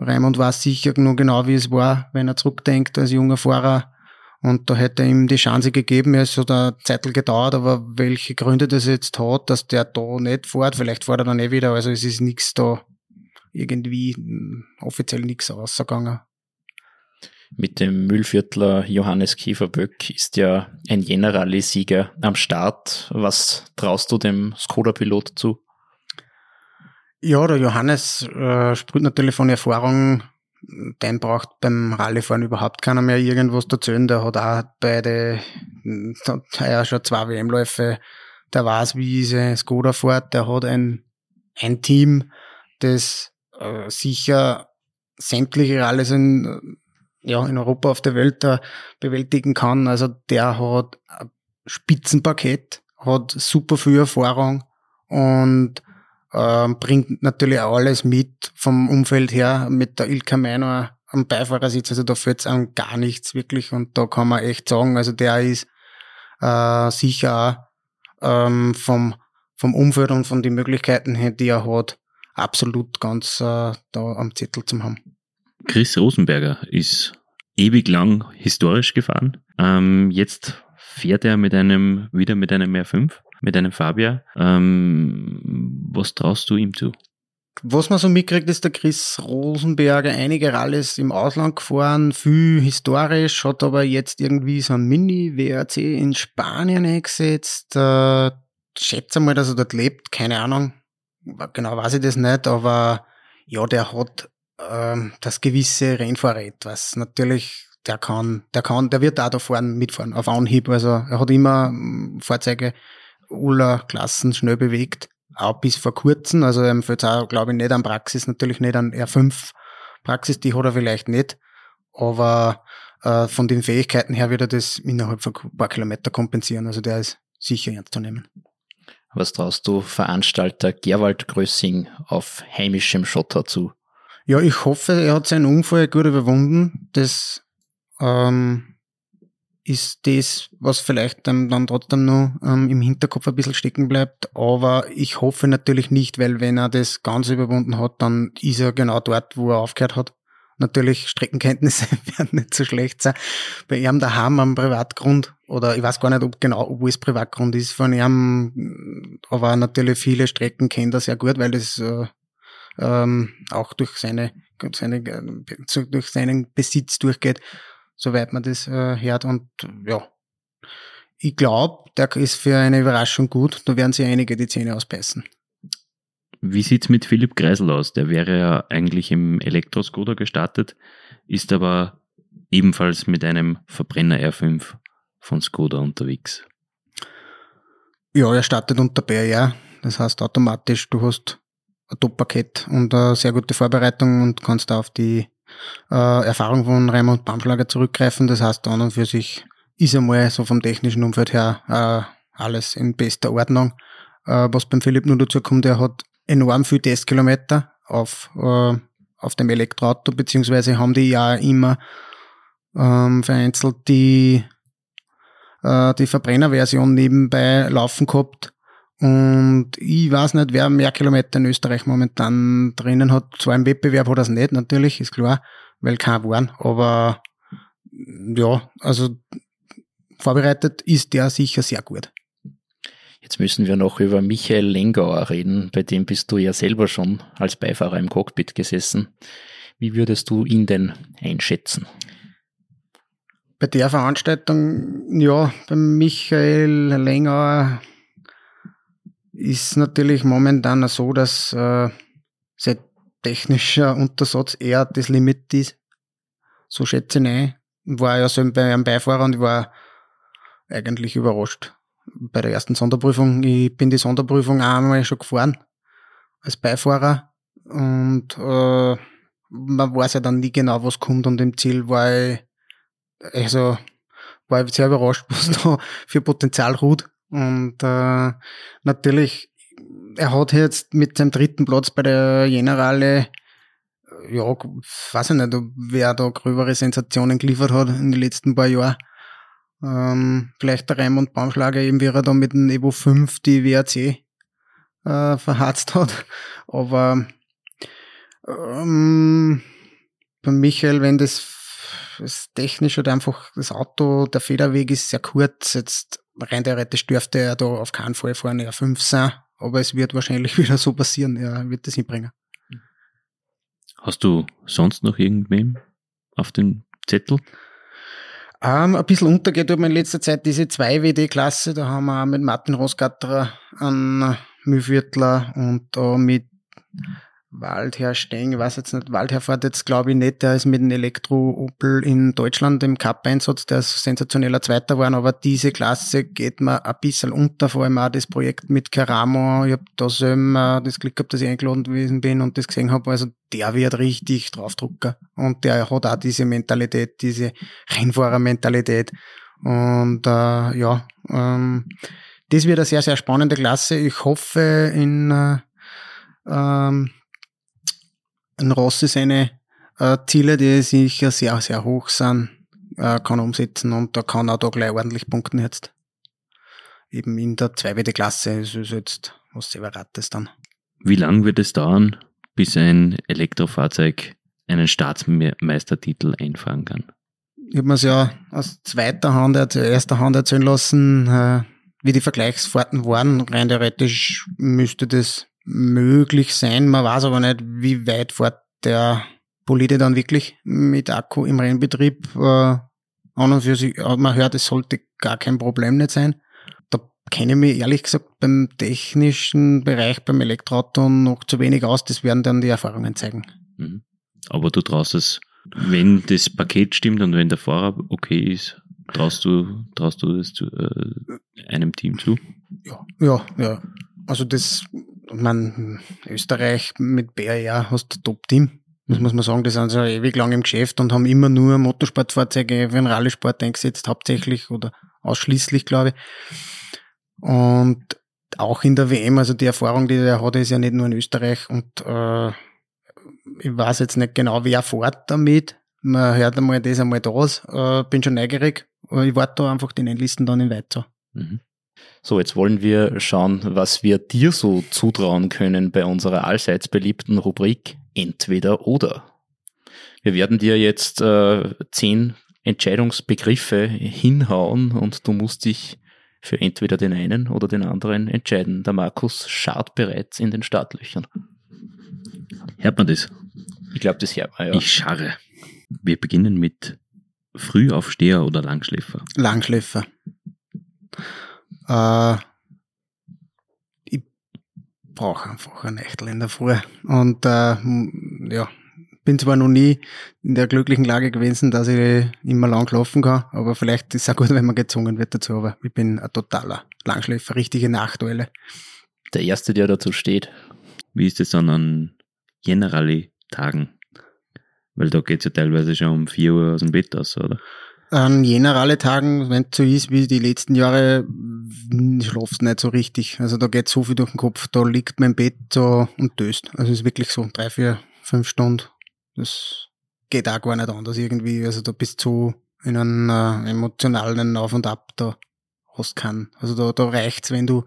Raimund weiß sicher nur genau, wie es war, wenn er zurückdenkt als junger Fahrer. Und da hätte ihm die Chance gegeben, es hat eine Zeit gedauert, aber welche Gründe das jetzt hat, dass der da nicht fährt, vielleicht fährt er dann eh wieder, also es ist nichts da irgendwie hm, offiziell nichts ausgegangen. Mit dem Müllviertler Johannes Kieferböck ist ja ein Generali-Sieger am Start. Was traust du dem Skoda-Pilot zu? Ja, der Johannes äh, spielt natürlich von Erfahrung. Den braucht beim Rallyefahren überhaupt keiner mehr irgendwas erzählen. Der hat auch beide, hat ja schon zwei WM-Läufe. Der weiß, wie diese Skoda fährt. Der hat ein, ein Team, das äh, sicher sämtliche Rallyes in ja, in Europa auf der Welt da bewältigen kann. Also der hat ein Spitzenpaket, hat super viel Erfahrung und ähm, bringt natürlich auch alles mit vom Umfeld her mit der Ilka Meiner am Beifahrersitz. Also da fällt es an gar nichts wirklich und da kann man echt sagen, also der ist äh, sicher auch ähm, vom, vom Umfeld und von den Möglichkeiten her, die er hat, absolut ganz äh, da am Zettel zu haben. Chris Rosenberger ist ewig lang historisch gefahren. Ähm, jetzt fährt er mit einem, wieder mit einem R5, mit einem Fabia. Ähm, was traust du ihm zu? Was man so mitkriegt, ist der Chris Rosenberger einige Rallyes im Ausland gefahren, viel historisch, hat aber jetzt irgendwie so ein Mini-WRC in Spanien eingesetzt. Äh, schätze mal, dass er dort lebt, keine Ahnung. Genau weiß ich das nicht, aber ja, der hat ähm, das gewisse Rennfahrrad, was natürlich der kann, der kann, der wird da da fahren, mitfahren, auf Anhieb. Also er hat immer mm, Fahrzeuge aller Klassen schnell bewegt, auch bis vor kurzem. Also er fällt auch, glaube ich, nicht an Praxis, natürlich nicht an R5 Praxis, die hat er vielleicht nicht. Aber äh, von den Fähigkeiten her wird er das innerhalb von ein paar Kilometer kompensieren. Also der ist sicher ernst zu nehmen. Was traust du Veranstalter Gerwald Grössing auf heimischem Schotter zu? Ja, ich hoffe, er hat seinen Unfall gut überwunden. Das ähm, ist das, was vielleicht dann, dann trotzdem noch ähm, im Hinterkopf ein bisschen stecken bleibt. Aber ich hoffe natürlich nicht, weil wenn er das ganz überwunden hat, dann ist er genau dort, wo er aufgehört hat. Natürlich, Streckenkenntnisse werden nicht so schlecht sein. Bei ihm daheim am Privatgrund, oder ich weiß gar nicht, ob genau, wo es Privatgrund ist von ihm, aber natürlich viele Strecken kennt er sehr gut, weil das äh, ähm, auch durch seine, seine durch seinen Besitz durchgeht, soweit man das äh, hört. Und ja, ich glaube, der ist für eine Überraschung gut. Da werden sie einige die Zähne ausbeißen. Wie sieht's mit Philipp Kreisel aus? Der wäre ja eigentlich im Elektroskoder gestartet, ist aber ebenfalls mit einem Verbrenner R5 von Skoda unterwegs. Ja, er startet unter BR. Das heißt automatisch, du hast ein Top-Paket und eine sehr gute Vorbereitung und kannst da auf die äh, Erfahrung von Raimund Bamschlager zurückgreifen. Das heißt, an und für sich ist einmal so vom technischen Umfeld her äh, alles in bester Ordnung. Äh, was beim Philipp nur dazu kommt, er hat enorm viel Testkilometer auf, äh, auf dem Elektroauto, beziehungsweise haben die ja immer ähm, vereinzelt die, äh, die Verbrennerversion nebenbei laufen gehabt und ich weiß nicht, wer mehr Kilometer in Österreich momentan drinnen hat. Zwar im Wettbewerb hat er es nicht, natürlich, ist klar, weil kein waren. Aber ja, also vorbereitet ist der sicher sehr gut. Jetzt müssen wir noch über Michael Lengauer reden, bei dem bist du ja selber schon als Beifahrer im Cockpit gesessen. Wie würdest du ihn denn einschätzen? Bei der Veranstaltung, ja, bei Michael Lengauer ist natürlich momentan so, dass äh, sein technischer Untersatz eher das Limit ist. So schätze ich ein. War ja so bei einem Beifahrer und ich war eigentlich überrascht bei der ersten Sonderprüfung. Ich bin die Sonderprüfung einmal schon gefahren als Beifahrer und äh, man weiß ja dann nie genau, was kommt und im Ziel war ich, also war ich sehr überrascht, was da für Potenzial ruht. Und äh, natürlich, er hat jetzt mit seinem dritten Platz bei der Generale, ja, weiß ich nicht, wer da gröbere Sensationen geliefert hat in den letzten paar Jahren. Ähm, vielleicht der Raimund Baumschlager, eben wie er da mit dem Evo 5 die WRC äh, verharzt hat. Aber ähm, bei Michael, wenn das, das technisch oder einfach das Auto, der Federweg ist sehr kurz, jetzt rein theoretisch dürfte er da auf keinen Fall vor einer 5 sein, aber es wird wahrscheinlich wieder so passieren, er wird das hinbringen. Hast du sonst noch irgendwem auf dem Zettel? Ähm, ein bisschen untergeht mir in letzter Zeit diese 2WD-Klasse. Da haben wir auch mit Martin Rosgatterer einen Mühlviertler und da mit Waldherr Steng, ich weiß jetzt nicht, Waldherr fährt jetzt glaube ich nicht, der ist mit dem Elektro-Opel in Deutschland im Cup-Einsatz, der ist sensationeller Zweiter geworden, aber diese Klasse geht mir ein bisschen unter, vor allem auch das Projekt mit Caramo, ich habe da selber das Glück gehabt, dass ich eingeladen gewesen bin und das gesehen habe, also der wird richtig draufdrucker. Und der hat auch diese Mentalität, diese Rennfahrer-Mentalität. Und äh, ja, ähm, das wird eine sehr, sehr spannende Klasse. Ich hoffe in äh, ähm, ein Rossi seine äh, Ziele, die sicher sehr, sehr hoch sind, äh, kann umsetzen und da kann er da gleich ordentlich punkten jetzt. Eben in der 2WD-Klasse ist es jetzt was Separates dann. Wie lang wird es dauern, bis ein Elektrofahrzeug einen Staatsmeistertitel einfahren kann? Ich habe mir es ja aus zweiter Hand, aus erster Hand erzählen lassen, äh, wie die Vergleichsfahrten waren. Rein theoretisch müsste das möglich sein. Man weiß aber nicht, wie weit fährt der Bolide dann wirklich mit Akku im Rennbetrieb äh, an und für sich. Man hört, es sollte gar kein Problem nicht sein. Da kenne ich mich ehrlich gesagt beim technischen Bereich, beim Elektroauto noch zu wenig aus. Das werden dann die Erfahrungen zeigen. Mhm. Aber du traust es, wenn das Paket stimmt und wenn der Fahrer okay ist, traust du, traust du das zu, äh, einem Team zu? Ja, ja, ja. Also das man, Österreich mit BRR hast du Top-Team. Das muss man sagen, die sind so ewig lang im Geschäft und haben immer nur Motorsportfahrzeuge für den Rallye-Sport eingesetzt, hauptsächlich oder ausschließlich, glaube ich. Und auch in der WM, also die Erfahrung, die er hat, ist ja nicht nur in Österreich und äh, ich weiß jetzt nicht genau, wer fährt damit. Man hört einmal das, einmal das. Äh, bin schon neugierig. Ich warte da einfach die Nennlisten dann in weiter. Mhm. So, jetzt wollen wir schauen, was wir dir so zutrauen können bei unserer allseits beliebten Rubrik Entweder oder. Wir werden dir jetzt äh, zehn Entscheidungsbegriffe hinhauen und du musst dich für entweder den einen oder den anderen entscheiden. Der Markus schart bereits in den Startlöchern. Hört man das? Ich glaube, das hört man, ja. Ich scharre. Wir beginnen mit Frühaufsteher oder Langschläfer. Langschläfer. Äh, ich brauche einfach ein Nächtel in der Früh. Und äh, ja, bin zwar noch nie in der glücklichen Lage gewesen, dass ich immer lang schlafen kann, aber vielleicht ist es auch gut, wenn man gezwungen wird dazu, aber ich bin ein totaler Langschläfer, richtige Nachteule. Der Erste, der dazu steht. Wie ist es dann an Generali-Tagen? Weil da geht es ja teilweise schon um 4 Uhr aus dem Bett aus, oder? An generale Tagen, wenn es so ist wie die letzten Jahre, schlafst nicht so richtig. Also da geht so viel durch den Kopf. Da liegt mein Bett so und döst. Also es ist wirklich so drei, vier, fünf Stunden. Das geht auch gar nicht anders irgendwie. Also da bist du in einem äh, emotionalen Auf und Ab, da hast keinen. Also da, da reicht's, wenn du,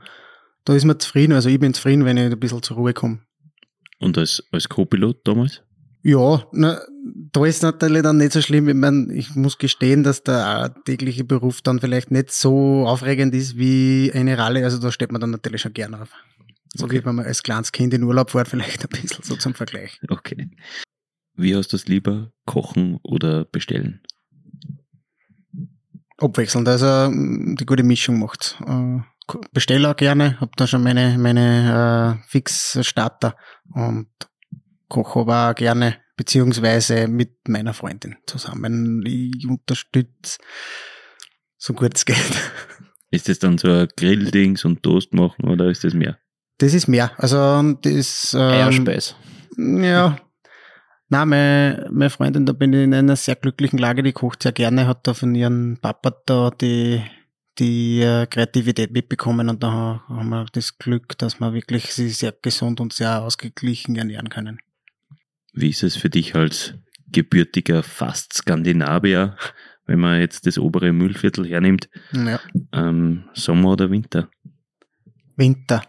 da ist man zufrieden. Also ich bin zufrieden, wenn ich ein bisschen zur Ruhe komme. Und als, als Co-Pilot damals? Ja, na, da ist natürlich dann nicht so schlimm. Ich, mein, ich muss gestehen, dass der tägliche Beruf dann vielleicht nicht so aufregend ist wie eine Ralle. Also da steht man dann natürlich schon gerne auf. So okay. wie wenn man als kleines Kind in Urlaub fährt, vielleicht ein bisschen so zum Vergleich. Okay. Wie hast du es lieber, kochen oder bestellen? Abwechselnd, also die gute Mischung macht. Äh, bestelle auch gerne, habe da schon meine, meine äh, Fix-Starter und koche aber auch gerne, beziehungsweise mit meiner Freundin zusammen. Ich unterstütze so gut es geht. Ist das dann so ein Grilldings und Toast machen oder ist das mehr? Das ist mehr. Also das ähm, Eierspeis. Ja. Nein, meine, meine Freundin, da bin ich in einer sehr glücklichen Lage, die kocht sehr gerne, hat da von ihrem Papa da die die äh, Kreativität mitbekommen und da haben wir das Glück, dass wir wirklich sie sehr gesund und sehr ausgeglichen ernähren können. Wie ist es für dich als gebürtiger fast Skandinavier, wenn man jetzt das obere Müllviertel hernimmt? Ja. Ähm, Sommer oder Winter? Winter.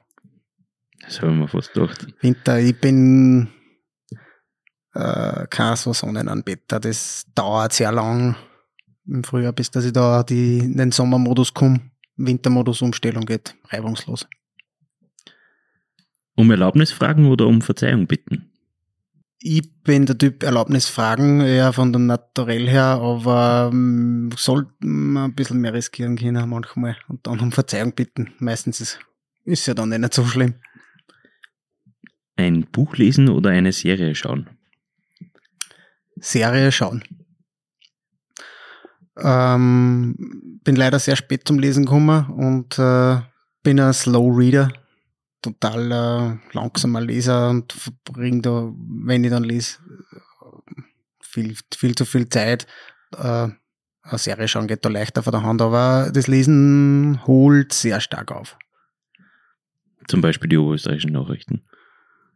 Das haben wir fast gedacht. Winter, ich bin äh, kein so Sonnenanbeter. Das dauert sehr lang im Frühjahr, bis dass ich da die, in den Sommermodus komme. Wintermodus Umstellung geht reibungslos. Um Erlaubnis fragen oder um Verzeihung bitten? Ich bin der Typ Erlaubnisfragen, eher von dem Naturell her, aber ähm, sollte man ein bisschen mehr riskieren können manchmal und dann um Verzeihung bitten. Meistens ist, ist ja dann nicht so schlimm. Ein Buch lesen oder eine Serie schauen? Serie schauen. Ähm, bin leider sehr spät zum Lesen gekommen und äh, bin ein Slow Reader, total äh, langsamer Leser und verbringe da, wenn ich dann lese, viel, viel zu viel Zeit. Äh, eine Serie schauen geht da leichter von der Hand, aber das Lesen holt sehr stark auf. Zum Beispiel die oberösterreichischen Nachrichten.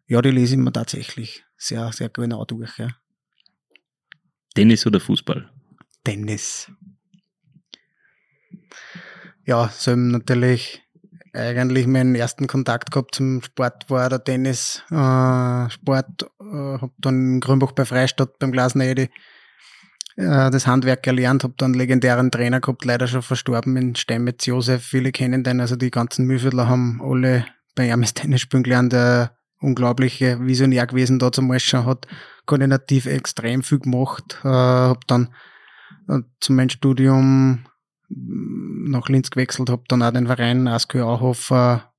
Ja, die lese ich mir tatsächlich sehr, sehr genau durch. Ja. Tennis oder Fußball? Tennis. Ja, so natürlich eigentlich meinen ersten Kontakt gehabt zum Sport war der Tennis äh, Sport. Äh, hab dann in Grünbach bei Freistadt beim Glasnedi äh, das Handwerk gelernt, hab dann einen legendären Trainer gehabt, leider schon verstorben in Steinmetz Josef. Viele kennen den, also die ganzen Mühlviertler haben alle bei ihm Tennis spielen gelernt. Der unglaubliche Visionär gewesen da zum schon, hat koordinativ extrem viel gemacht. Äh, hab dann äh, zu meinem Studium nach Linz gewechselt, habe dann auch den Verein Askö Auhofer,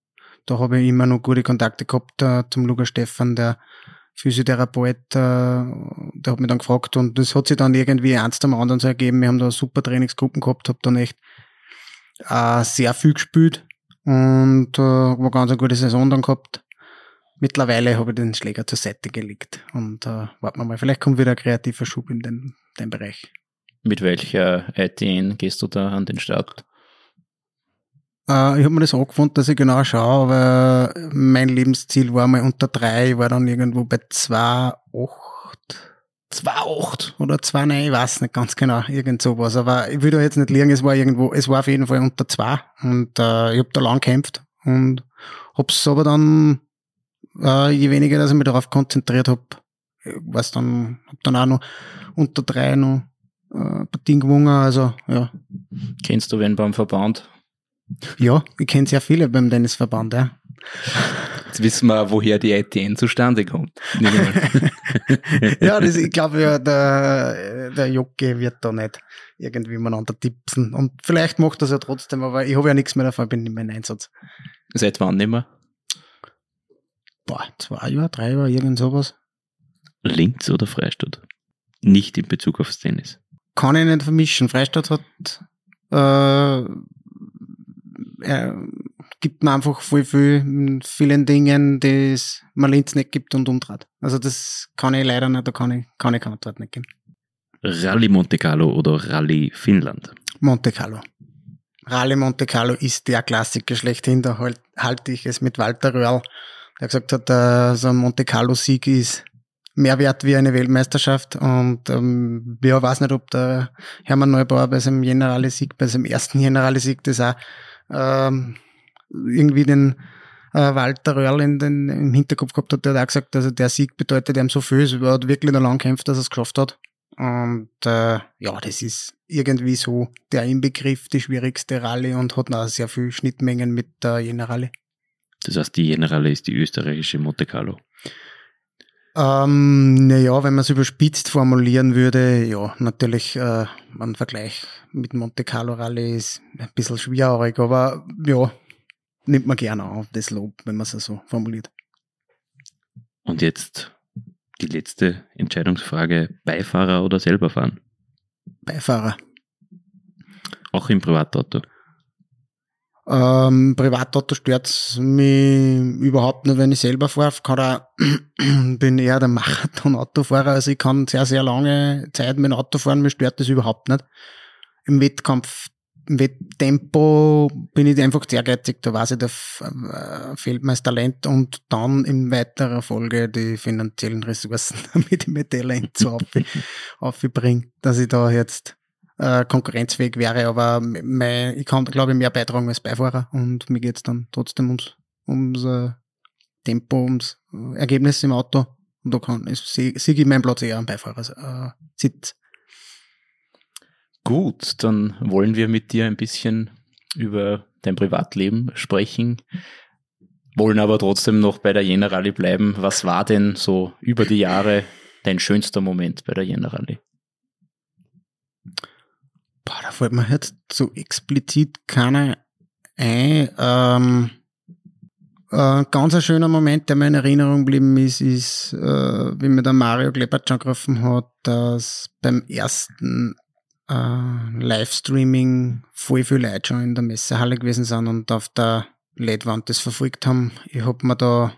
da habe ich immer noch gute Kontakte gehabt äh, zum Luger Stefan, der Physiotherapeut, äh, der hat mich dann gefragt und das hat sich dann irgendwie eins zum anderen so ergeben. Wir haben da super Trainingsgruppen gehabt, habe dann echt äh, sehr viel gespielt und äh, war ganz eine gute Saison dann gehabt. Mittlerweile habe ich den Schläger zur Seite gelegt und äh, warten wir mal, vielleicht kommt wieder ein kreativer Schub in den, den Bereich. Mit welcher ITN gehst du da an den Start? Äh, ich habe mir das angefunden, dass ich genau schaue, aber mein Lebensziel war mal unter drei, ich war dann irgendwo bei 2,8. 2,8 oder 2,9, ich weiß nicht ganz genau, irgend sowas. Aber ich will da jetzt nicht liegen, es war irgendwo, es war auf jeden Fall unter zwei und äh, ich habe da lang gekämpft und hab's aber dann, äh, je weniger, dass ich mich darauf konzentriert habe, was dann, hab dann auch noch unter drei noch äh, gewonnen, also ja. Kennst du wen beim Verband? Ja, ich kenne sehr viele beim Tennisverband, ja. Jetzt wissen wir, woher die ITN zustande kommt. ja, das, ich glaube, ja, der, der Jocke wird da nicht irgendwie miteinander tippsen. Und vielleicht macht das ja trotzdem, aber ich habe ja nichts mehr davon, ich bin nicht mehr in Einsatz. Seit wann nicht mehr? Boah, zwei Jahre, drei Jahre, irgend sowas. Linz oder Freistadt? Nicht in Bezug aufs Tennis kann ich nicht vermischen. Freistadt hat, äh, er gibt mir einfach voll viel in vielen Dingen, die es mir Linz nicht gibt und umtrat. Also das kann ich leider nicht, da kann ich, kann ich keine Antwort nicht geben. Rallye Monte Carlo oder Rallye Finnland? Monte Carlo. Rallye Monte Carlo ist der Klassiker schlechthin, da halt, halte ich es mit Walter Röhrl, der gesagt hat, äh, so ein Monte Carlo Sieg ist mehr wert wie eine Weltmeisterschaft. Und ähm, ja, weiß nicht, ob der Hermann Neubauer bei seinem Generalesieg, bei seinem ersten Generalesieg, das auch ähm, irgendwie den äh, Walter Röhrl in den, im Hinterkopf gehabt hat, der hat auch gesagt, also der Sieg bedeutet ihm so viel, er hat wirklich noch lang gekämpft, dass er es geschafft hat. Und äh, ja, das ist irgendwie so der Inbegriff, die schwierigste Rallye und hat noch sehr viel Schnittmengen mit der Generale. Das heißt, die Generale ist die österreichische Monte Carlo. Ähm, naja, wenn man es überspitzt formulieren würde, ja, natürlich äh, ein Vergleich mit Monte Carlo Rallye ist ein bisschen schwierig, aber ja, nimmt man gerne auf, das Lob, wenn man es so formuliert. Und jetzt die letzte Entscheidungsfrage, Beifahrer oder selber fahren? Beifahrer. Auch im Privatauto? Ähm, Privatauto stört mich überhaupt nicht, wenn ich selber fahre. Kann auch, bin eher der Marathon-Autofahrer, also ich kann sehr, sehr lange Zeit mit dem Auto fahren, mir stört das überhaupt nicht. Im Wettkampf, im Wetttempo bin ich einfach sehr geizig, da weiß ich, da äh, fehlt mir das Talent und dann in weiterer Folge die finanziellen Ressourcen, damit ich mir Talent so aufbringe, dass ich da jetzt äh, konkurrenzfähig wäre, aber mein, ich kann, glaube ich, mehr beitragen als Beifahrer und mir geht's dann trotzdem ums, ums äh, Tempo, ums äh, Ergebnis im Auto. Und da kann ich sehe ich meinen Platz eher am Beifahrer äh. Gut, dann wollen wir mit dir ein bisschen über dein Privatleben sprechen, wollen aber trotzdem noch bei der Jena Rallye bleiben. Was war denn so über die Jahre dein schönster Moment bei der Jänner-Rallye? Boah, da fällt mir jetzt so explizit keiner ein. Ähm, äh, ganz ein schöner Moment, der mir in Erinnerung geblieben ist, ist, äh, wie mir der Mario Kleppert gerufen hat, dass beim ersten äh, Livestreaming voll viele Leute schon in der Messehalle gewesen sind und auf der LED-Wand das verfolgt haben. Ich hab mir da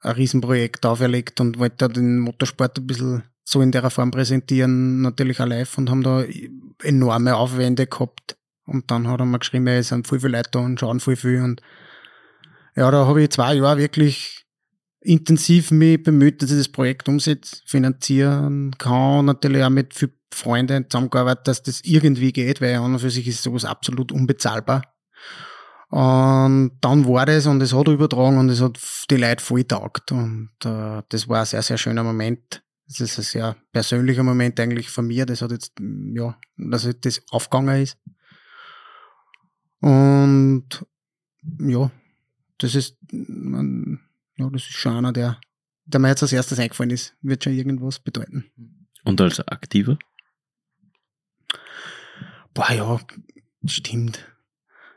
ein Riesenprojekt auferlegt und wollte da den Motorsport ein bisschen so in der Form präsentieren, natürlich auch live und haben da enorme Aufwände gehabt. Und dann hat er mir geschrieben, es sind viel, viele Leute da und schauen viel, viel. Und ja, da habe ich zwei Jahre wirklich intensiv mich bemüht, dass ich das Projekt umsetze, finanzieren kann, natürlich auch mit viel Freunden zusammengearbeitet, dass das irgendwie geht, weil an und für sich ist sowas absolut unbezahlbar. Und dann war das und es hat übertragen und es hat die Leute voll taugt. Und äh, das war ein sehr, sehr schöner Moment. Das ist ein sehr persönlicher Moment eigentlich von mir. Das hat jetzt, ja, dass das aufgegangen ist. Und ja, das ist, ja, das ist schon einer, der, der mir jetzt als erstes eingefallen ist. Wird schon irgendwas bedeuten. Und als Aktiver? Boah, ja, stimmt.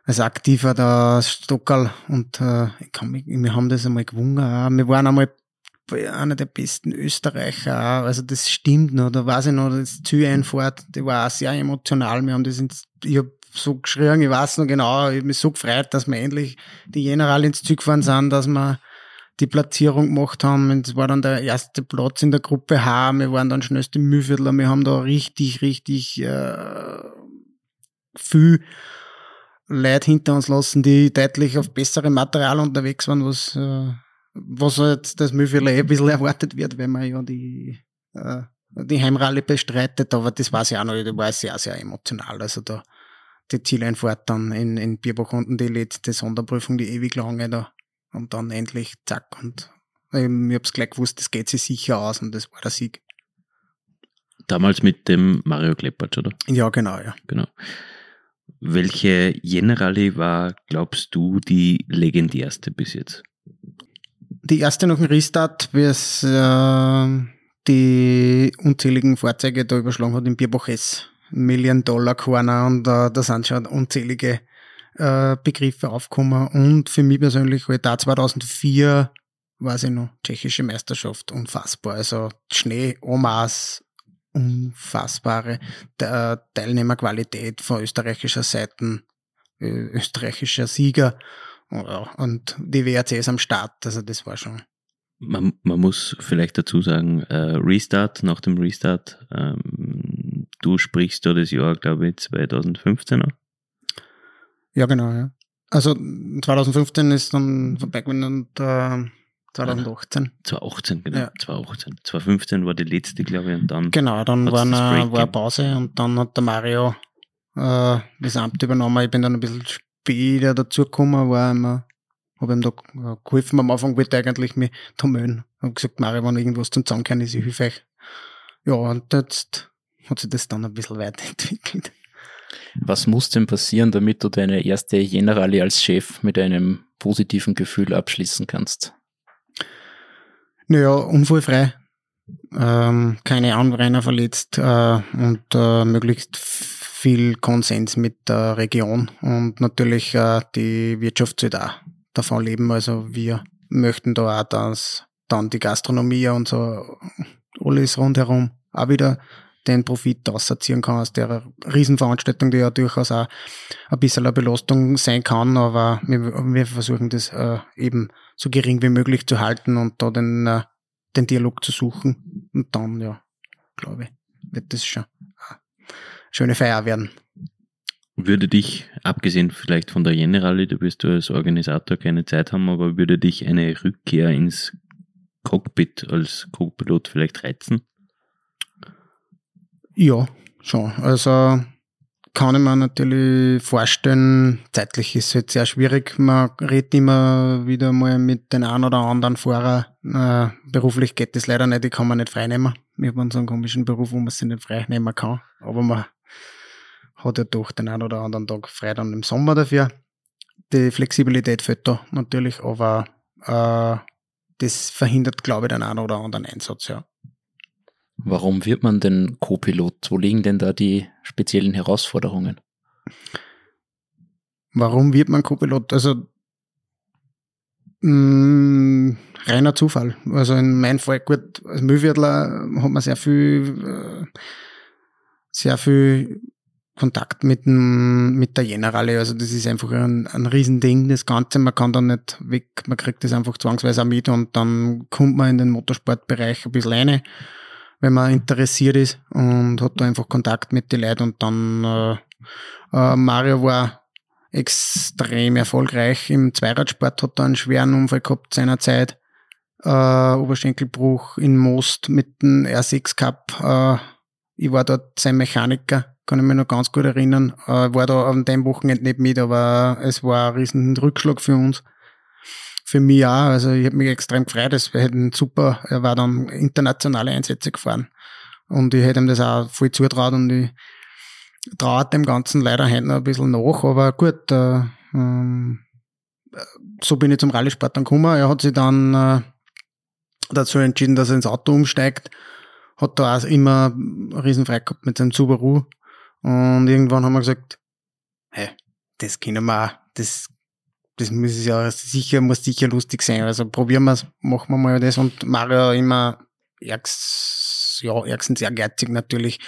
Als Aktiver der Stockerl und äh, ich kann mich, wir haben das einmal gewonnen. Auch. Wir waren einmal einer der besten Österreicher. Also das stimmt noch. Da weiß ich noch, das Zieleinfahrt, die war auch sehr emotional. Wir haben das ins, ich hab so geschrien, ich weiß noch genau, ich hab mich so gefreut, dass wir endlich die General ins Zug gefahren sind, dass wir die Platzierung gemacht haben. Es war dann der erste Platz in der Gruppe H. Wir waren dann schnellste Mühviertler. Wir haben da richtig, richtig äh, viel Leute hinter uns lassen, die deutlich auf bessere Material unterwegs waren, was, äh, was halt das Mühviertler eh ein bisschen erwartet wird, wenn man ja die, äh, die Heimrallye bestreitet. Aber das war ja auch noch, das war sehr, sehr emotional. Also da die Zieleinfahrt dann in, in Bierbach unten, die letzte Sonderprüfung, die ewig lange da. Und dann endlich zack und ähm, ich hab's gleich gewusst, das geht sich sicher aus und das war der Sieg. Damals mit dem Mario Kleppert, oder? Ja, genau, ja. Genau. Welche Generali war, glaubst du, die legendärste bis jetzt? Die erste nach dem Restart, wie es äh, die unzähligen Fahrzeuge da überschlagen hat im Bierbach S. Million Dollar Corner und äh, da sind schon unzählige äh, Begriffe aufgekommen. Und für mich persönlich halt da 2004, weiß ich noch, tschechische Meisterschaft, unfassbar. Also Schnee, Omas, unfassbare Teilnehmerqualität von österreichischer Seite, äh, österreichischer Sieger und die WRCs am Start. Also das war schon. Man, man muss vielleicht dazu sagen, äh, Restart, nach dem Restart, ähm, du sprichst da das Jahr, glaube ich, 2015 an. Ja, genau, ja. Also 2015 ist dann vorbei und äh, 2018. 2018, genau. Ja. 2018. 2015 war die letzte, glaube ich, und dann. Genau, dann war eine, war eine Pause und dann hat der Mario äh, das Amt übernommen. Ich bin dann ein bisschen später dazugekommen, war immer, habe ihm da geholfen. Am Anfang wollte ich eigentlich mich da melden. Hab gesagt, Mario, wenn irgendwas zum Zusammenkehren ist, ich helfe euch. Ja, und jetzt hat sich das dann ein bisschen weiterentwickelt. Was muss denn passieren, damit du deine erste Generali als Chef mit einem positiven Gefühl abschließen kannst? Naja, unfallfrei. Ähm, keine Anrainer verletzt äh, und äh, möglichst viel Konsens mit der Region und natürlich äh, die Wirtschaft soll da davon leben. Also wir möchten da auch, dass dann die Gastronomie und so alles rundherum auch wieder den Profit ausziehen kann aus der Riesenveranstaltung, die ja durchaus auch ein bisschen eine Belastung sein kann, aber wir, wir versuchen das äh, eben so gering wie möglich zu halten und da den, äh, den Dialog zu suchen. Und dann, ja, glaube ich, wird das schon schöne Feier werden. Würde dich, abgesehen vielleicht von der Generali, da wirst du als Organisator keine Zeit haben, aber würde dich eine Rückkehr ins Cockpit als Co-Pilot vielleicht reizen? Ja, schon. Also kann ich mir natürlich vorstellen, zeitlich ist es halt sehr schwierig. Man redet immer wieder mal mit den einen oder anderen Fahrer. Äh, beruflich geht das leider nicht, die kann man nicht freinehmen. Wir haben so einen komischen Beruf, wo man sich nicht freinehmen kann. Aber man hat ja doch den einen oder anderen Tag frei dann im Sommer dafür. Die Flexibilität fehlt da natürlich, aber äh, das verhindert, glaube ich, den einen oder anderen Einsatz, ja. Warum wird man denn Co-Pilot? Wo liegen denn da die speziellen Herausforderungen? Warum wird man Co-Pilot? Also mh, mm, reiner Zufall. Also in meinem Fall, gut, als Müllwirtler hat man sehr viel, äh, sehr viel Kontakt mit, dem, mit der Generale. Also das ist einfach ein, ein Riesending, das Ganze. Man kann da nicht weg, man kriegt das einfach zwangsweise auch mit und dann kommt man in den Motorsportbereich ein bisschen rein, wenn man interessiert ist und hat da einfach Kontakt mit den Leuten und dann äh, äh, Mario war extrem erfolgreich im Zweiradsport, hat da einen schweren Unfall gehabt seinerzeit. Äh, Oberschenkelbruch in Most mit dem R6 Cup. Äh, ich war dort sein Mechaniker kann ich mich noch ganz gut erinnern. Äh, war da an dem Wochenende nicht mit, aber es war ein riesen Rückschlag für uns. Für mich auch. Also ich habe mich extrem gefreut. Es hätten super, er war dann internationale Einsätze gefahren. Und ich hätte ihm das auch voll zutraut und ich traue dem Ganzen leider heute noch ein bisschen nach, aber gut, äh, ähm, so bin ich zum Rallye-Sport dann gekommen. Er hat sich dann äh, dazu entschieden, dass er ins Auto umsteigt. Hat da auch immer riesen gehabt mit seinem Subaru. Und irgendwann haben wir gesagt, hey, das können wir auch, das, das muss ja sicher, muss sicher lustig sein. Also probieren wir es, machen wir mal das. Und Mario immer ärgst, ja, ärgstens ehrgeizig natürlich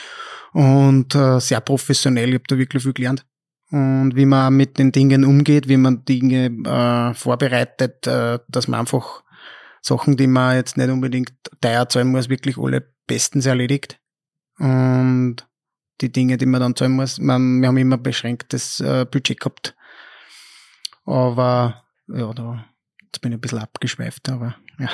und äh, sehr professionell. Ich habe da wirklich viel gelernt. Und wie man mit den Dingen umgeht, wie man Dinge äh, vorbereitet, äh, dass man einfach Sachen, die man jetzt nicht unbedingt teuer zahlen muss, wirklich alle bestens erledigt. Und die Dinge, die man dann zahlen muss. Man, wir haben immer beschränktes äh, Budget gehabt. Aber ja, da jetzt bin ich ein bisschen abgeschweift, aber ja.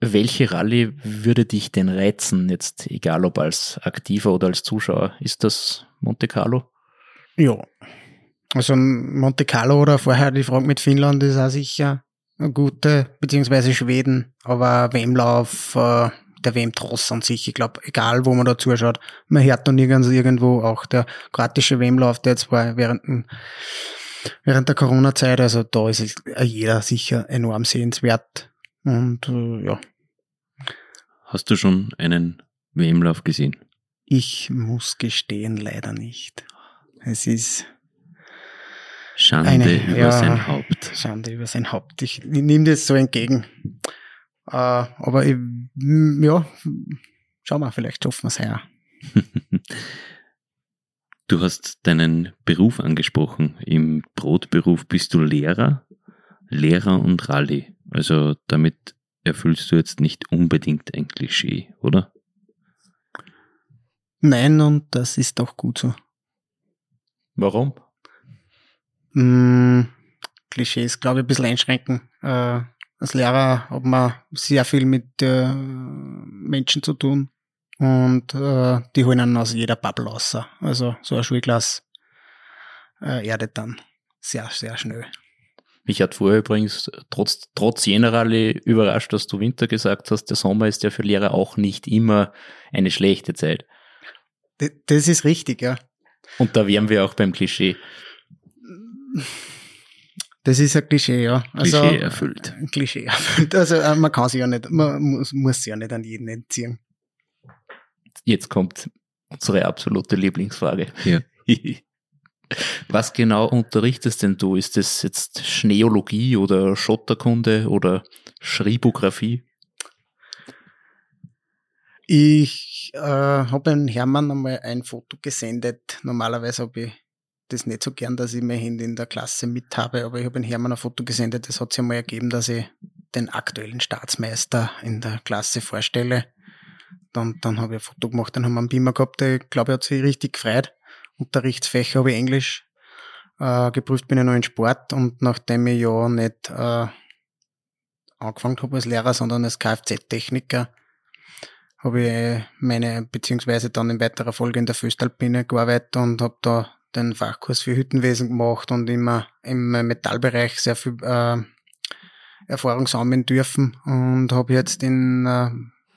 Welche Rallye würde dich denn reizen, jetzt egal ob als Aktiver oder als Zuschauer? Ist das Monte Carlo? Ja. Also Monte Carlo oder vorher die Frage mit Finnland ist auch sicher eine gute, beziehungsweise Schweden, aber Wemlauf, äh, der WM-Tross an sich. Ich glaube, egal wo man da zuschaut, man hört da nirgends irgendwo auch der kroatische WM-Lauf, der jetzt war während, während der Corona-Zeit, also da ist jeder sicher enorm sehenswert. Und äh, ja. Hast du schon einen WM-Lauf gesehen? Ich muss gestehen, leider nicht. Es ist Schande eine, über ja, sein Haupt. Schande über sein Haupt. Ich, ich nehme das so entgegen. Äh, aber ich, ja, schauen wir, vielleicht schaffen wir es her. Du hast deinen Beruf angesprochen. Im Brotberuf bist du Lehrer, Lehrer und Rallye. Also damit erfüllst du jetzt nicht unbedingt ein Klischee, oder? Nein, und das ist auch gut so. Warum? Hm, Klischees, glaube ich, ein bisschen einschränken. Äh, als Lehrer hat man sehr viel mit äh, Menschen zu tun und äh, die holen einen aus jeder Bubble raus. Also so ein Schulklasse äh, erdet dann sehr, sehr schnell. Mich hat vorher übrigens trotz, trotz Generali überrascht, dass du Winter gesagt hast, der Sommer ist ja für Lehrer auch nicht immer eine schlechte Zeit. Das ist richtig, ja. Und da wären wir auch beim Klischee. Das ist ein Klischee, ja. Also, Klischee erfüllt. Klischee erfüllt. Also äh, man kann sich ja nicht, man muss, muss sich ja nicht an jeden entziehen. Jetzt kommt unsere absolute Lieblingsfrage. Ja. Was genau unterrichtest denn du? Ist das jetzt Schneologie oder Schotterkunde oder Schriebografie? Ich äh, habe einen Hermann einmal ein Foto gesendet. Normalerweise habe ich das nicht so gern, dass ich mein Handy in der Klasse mit habe, aber ich habe in Hermann ein Foto gesendet, das hat sich einmal ergeben, dass ich den aktuellen Staatsmeister in der Klasse vorstelle. Dann, dann habe ich ein Foto gemacht, dann haben wir einen Beamer gehabt, der, glaube ich, hat sich richtig gefreut. Unterrichtsfächer habe ich Englisch, äh, geprüft bin ich noch in Sport und nachdem ich ja nicht äh, angefangen habe als Lehrer, sondern als Kfz-Techniker, habe ich meine, beziehungsweise dann in weiterer Folge in der Föstalpine gearbeitet und habe da den Fachkurs für Hüttenwesen gemacht und immer im Metallbereich sehr viel äh, Erfahrung sammeln dürfen und habe jetzt in, äh,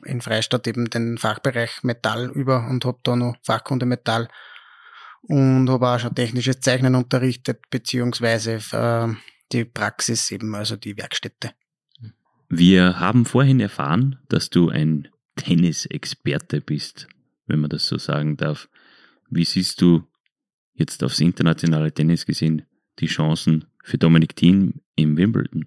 in Freistadt eben den Fachbereich Metall über und habe da noch Fachkunde Metall und habe auch schon technisches Zeichnen unterrichtet, beziehungsweise äh, die Praxis eben, also die Werkstätte. Wir haben vorhin erfahren, dass du ein Tennisexperte bist, wenn man das so sagen darf. Wie siehst du jetzt aufs internationale Tennis gesehen die Chancen für Dominik Thiem im Wimbledon?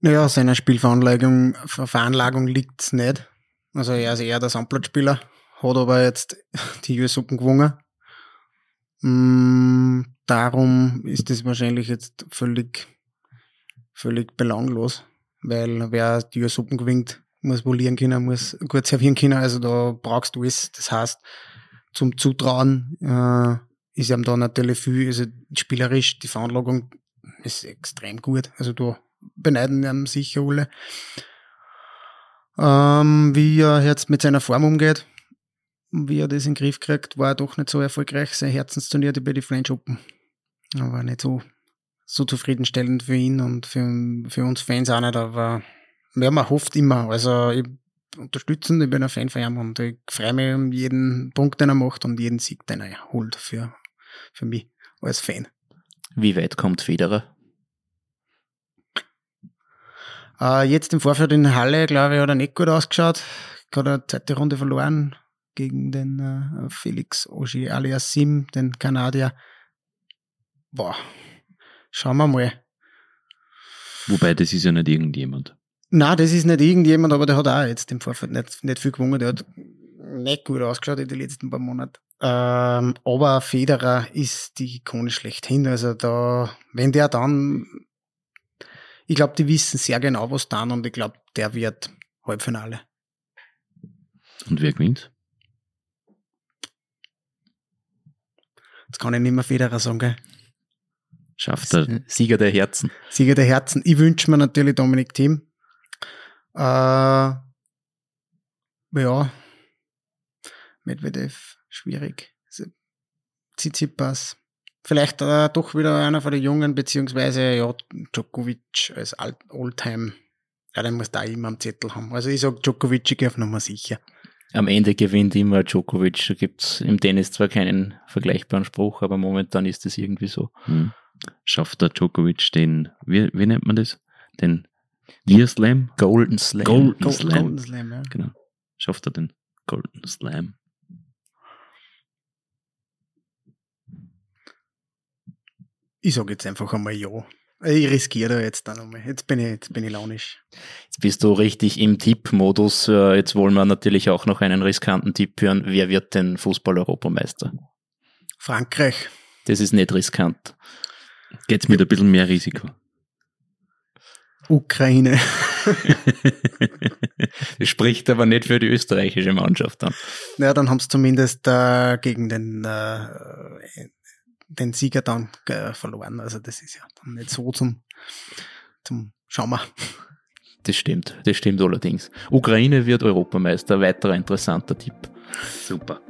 Naja, seiner Spielveranlagung Veranlagung liegt's nicht. Also er ist eher der Sandplatzspieler, hat aber jetzt die US Open gewonnen. Mm, darum ist es wahrscheinlich jetzt völlig, völlig belanglos, weil wer die US Open gewinnt, muss polieren können, muss gut servieren können, also da brauchst du es. Das heißt, zum Zutrauen äh, ist ihm da natürlich viel, also spielerisch, die Veranlagung ist extrem gut. Also da beneiden ihm sicher alle. Ähm, wie er jetzt mit seiner Form umgeht, wie er das in den Griff kriegt, war er doch nicht so erfolgreich. Sein Herzensturnier bei die French Open. Aber nicht so, so zufriedenstellend für ihn und für, für uns Fans auch nicht, aber ja, man hofft immer. Also ich unterstützen, ich bin ein Fan von ihm und ich freue mich um jeden Punkt, den er macht und jeden Sieg, den er holt für, für mich als Fan. Wie weit kommt Federer? Äh, jetzt im Vorfeld in Halle, glaube ich, hat er nicht gut ausgeschaut. Hat eine zweite Runde verloren gegen den äh, Felix Ogier alias Sim, den Kanadier. Boah, schauen wir mal. Wobei, das ist ja nicht irgendjemand. Na, das ist nicht irgendjemand, aber der hat auch jetzt im Vorfeld nicht, nicht viel gewonnen. Der hat nicht gut ausgeschaut in den letzten paar Monaten. Ähm, aber Federer ist die Ikone schlechthin. Also da, wenn der dann, ich glaube, die wissen sehr genau, was dann und ich glaube, der wird Halbfinale. Und wer gewinnt? Jetzt kann ich nicht mehr Federer sagen, gell? Schafft er. Sieger der Herzen. Sieger der Herzen. Ich wünsche mir natürlich Dominik Thiem. Äh, ja, Medvedev, schwierig. Tsitsipas. Vielleicht äh, doch wieder einer von den Jungen, beziehungsweise ja, Djokovic als Oldtime. Ja, den muss da immer am Zettel haben. Also ich sag Djokovic, ich gehe auf Nummer sicher. Am Ende gewinnt immer Djokovic. Da gibt's im Tennis zwar keinen vergleichbaren Spruch, aber momentan ist es irgendwie so. Hm. Schafft der Djokovic den, wie, wie nennt man das? Den Year Slam? Golden Slam. Golden Gold- Slam. Golden Slam, ja. Genau. Schafft er den Golden Slam? Ich sag jetzt einfach einmal ja. Ich riskiere da jetzt dann einmal. Jetzt bin ich, jetzt bin ich launisch. Jetzt bist du richtig im Tippmodus. Äh, Jetzt wollen wir natürlich auch noch einen riskanten Tipp hören. Wer wird denn Fußball-Europameister? Frankreich. Das ist nicht riskant. Geht's mit ein bisschen mehr Risiko? Ukraine. Das spricht aber nicht für die österreichische Mannschaft an. naja, dann haben sie zumindest äh, gegen den, äh, den Sieger dann äh, verloren. Also das ist ja dann nicht so zum, zum Schauen. Das stimmt, das stimmt allerdings. Ukraine wird Europameister, weiterer interessanter Tipp. Super.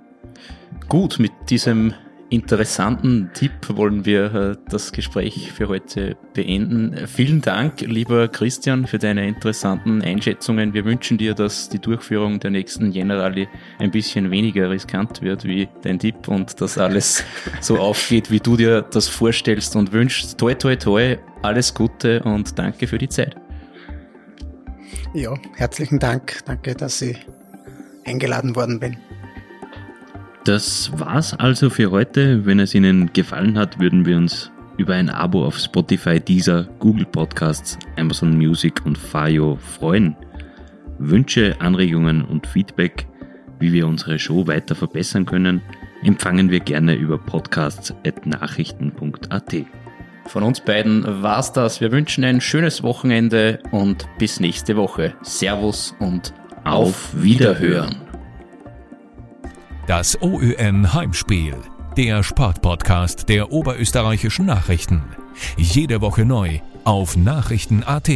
Gut, mit diesem interessanten Tipp wollen wir äh, das Gespräch für heute beenden. Vielen Dank, lieber Christian, für deine interessanten Einschätzungen. Wir wünschen dir, dass die Durchführung der nächsten Generali ein bisschen weniger riskant wird wie dein Tipp und dass alles so aufgeht, wie du dir das vorstellst und wünschst. Toi, toi, toi, alles Gute und danke für die Zeit. Ja, herzlichen Dank. Danke, dass ich eingeladen worden bin. Das war's also für heute. Wenn es Ihnen gefallen hat, würden wir uns über ein Abo auf Spotify, Deezer, Google Podcasts, Amazon Music und Fayo freuen. Wünsche, Anregungen und Feedback, wie wir unsere Show weiter verbessern können, empfangen wir gerne über podcasts.nachrichten.at. Von uns beiden war's das. Wir wünschen ein schönes Wochenende und bis nächste Woche. Servus und auf Wiederhören. Das OÜN Heimspiel, der Sportpodcast der oberösterreichischen Nachrichten. Jede Woche neu auf Nachrichten.at.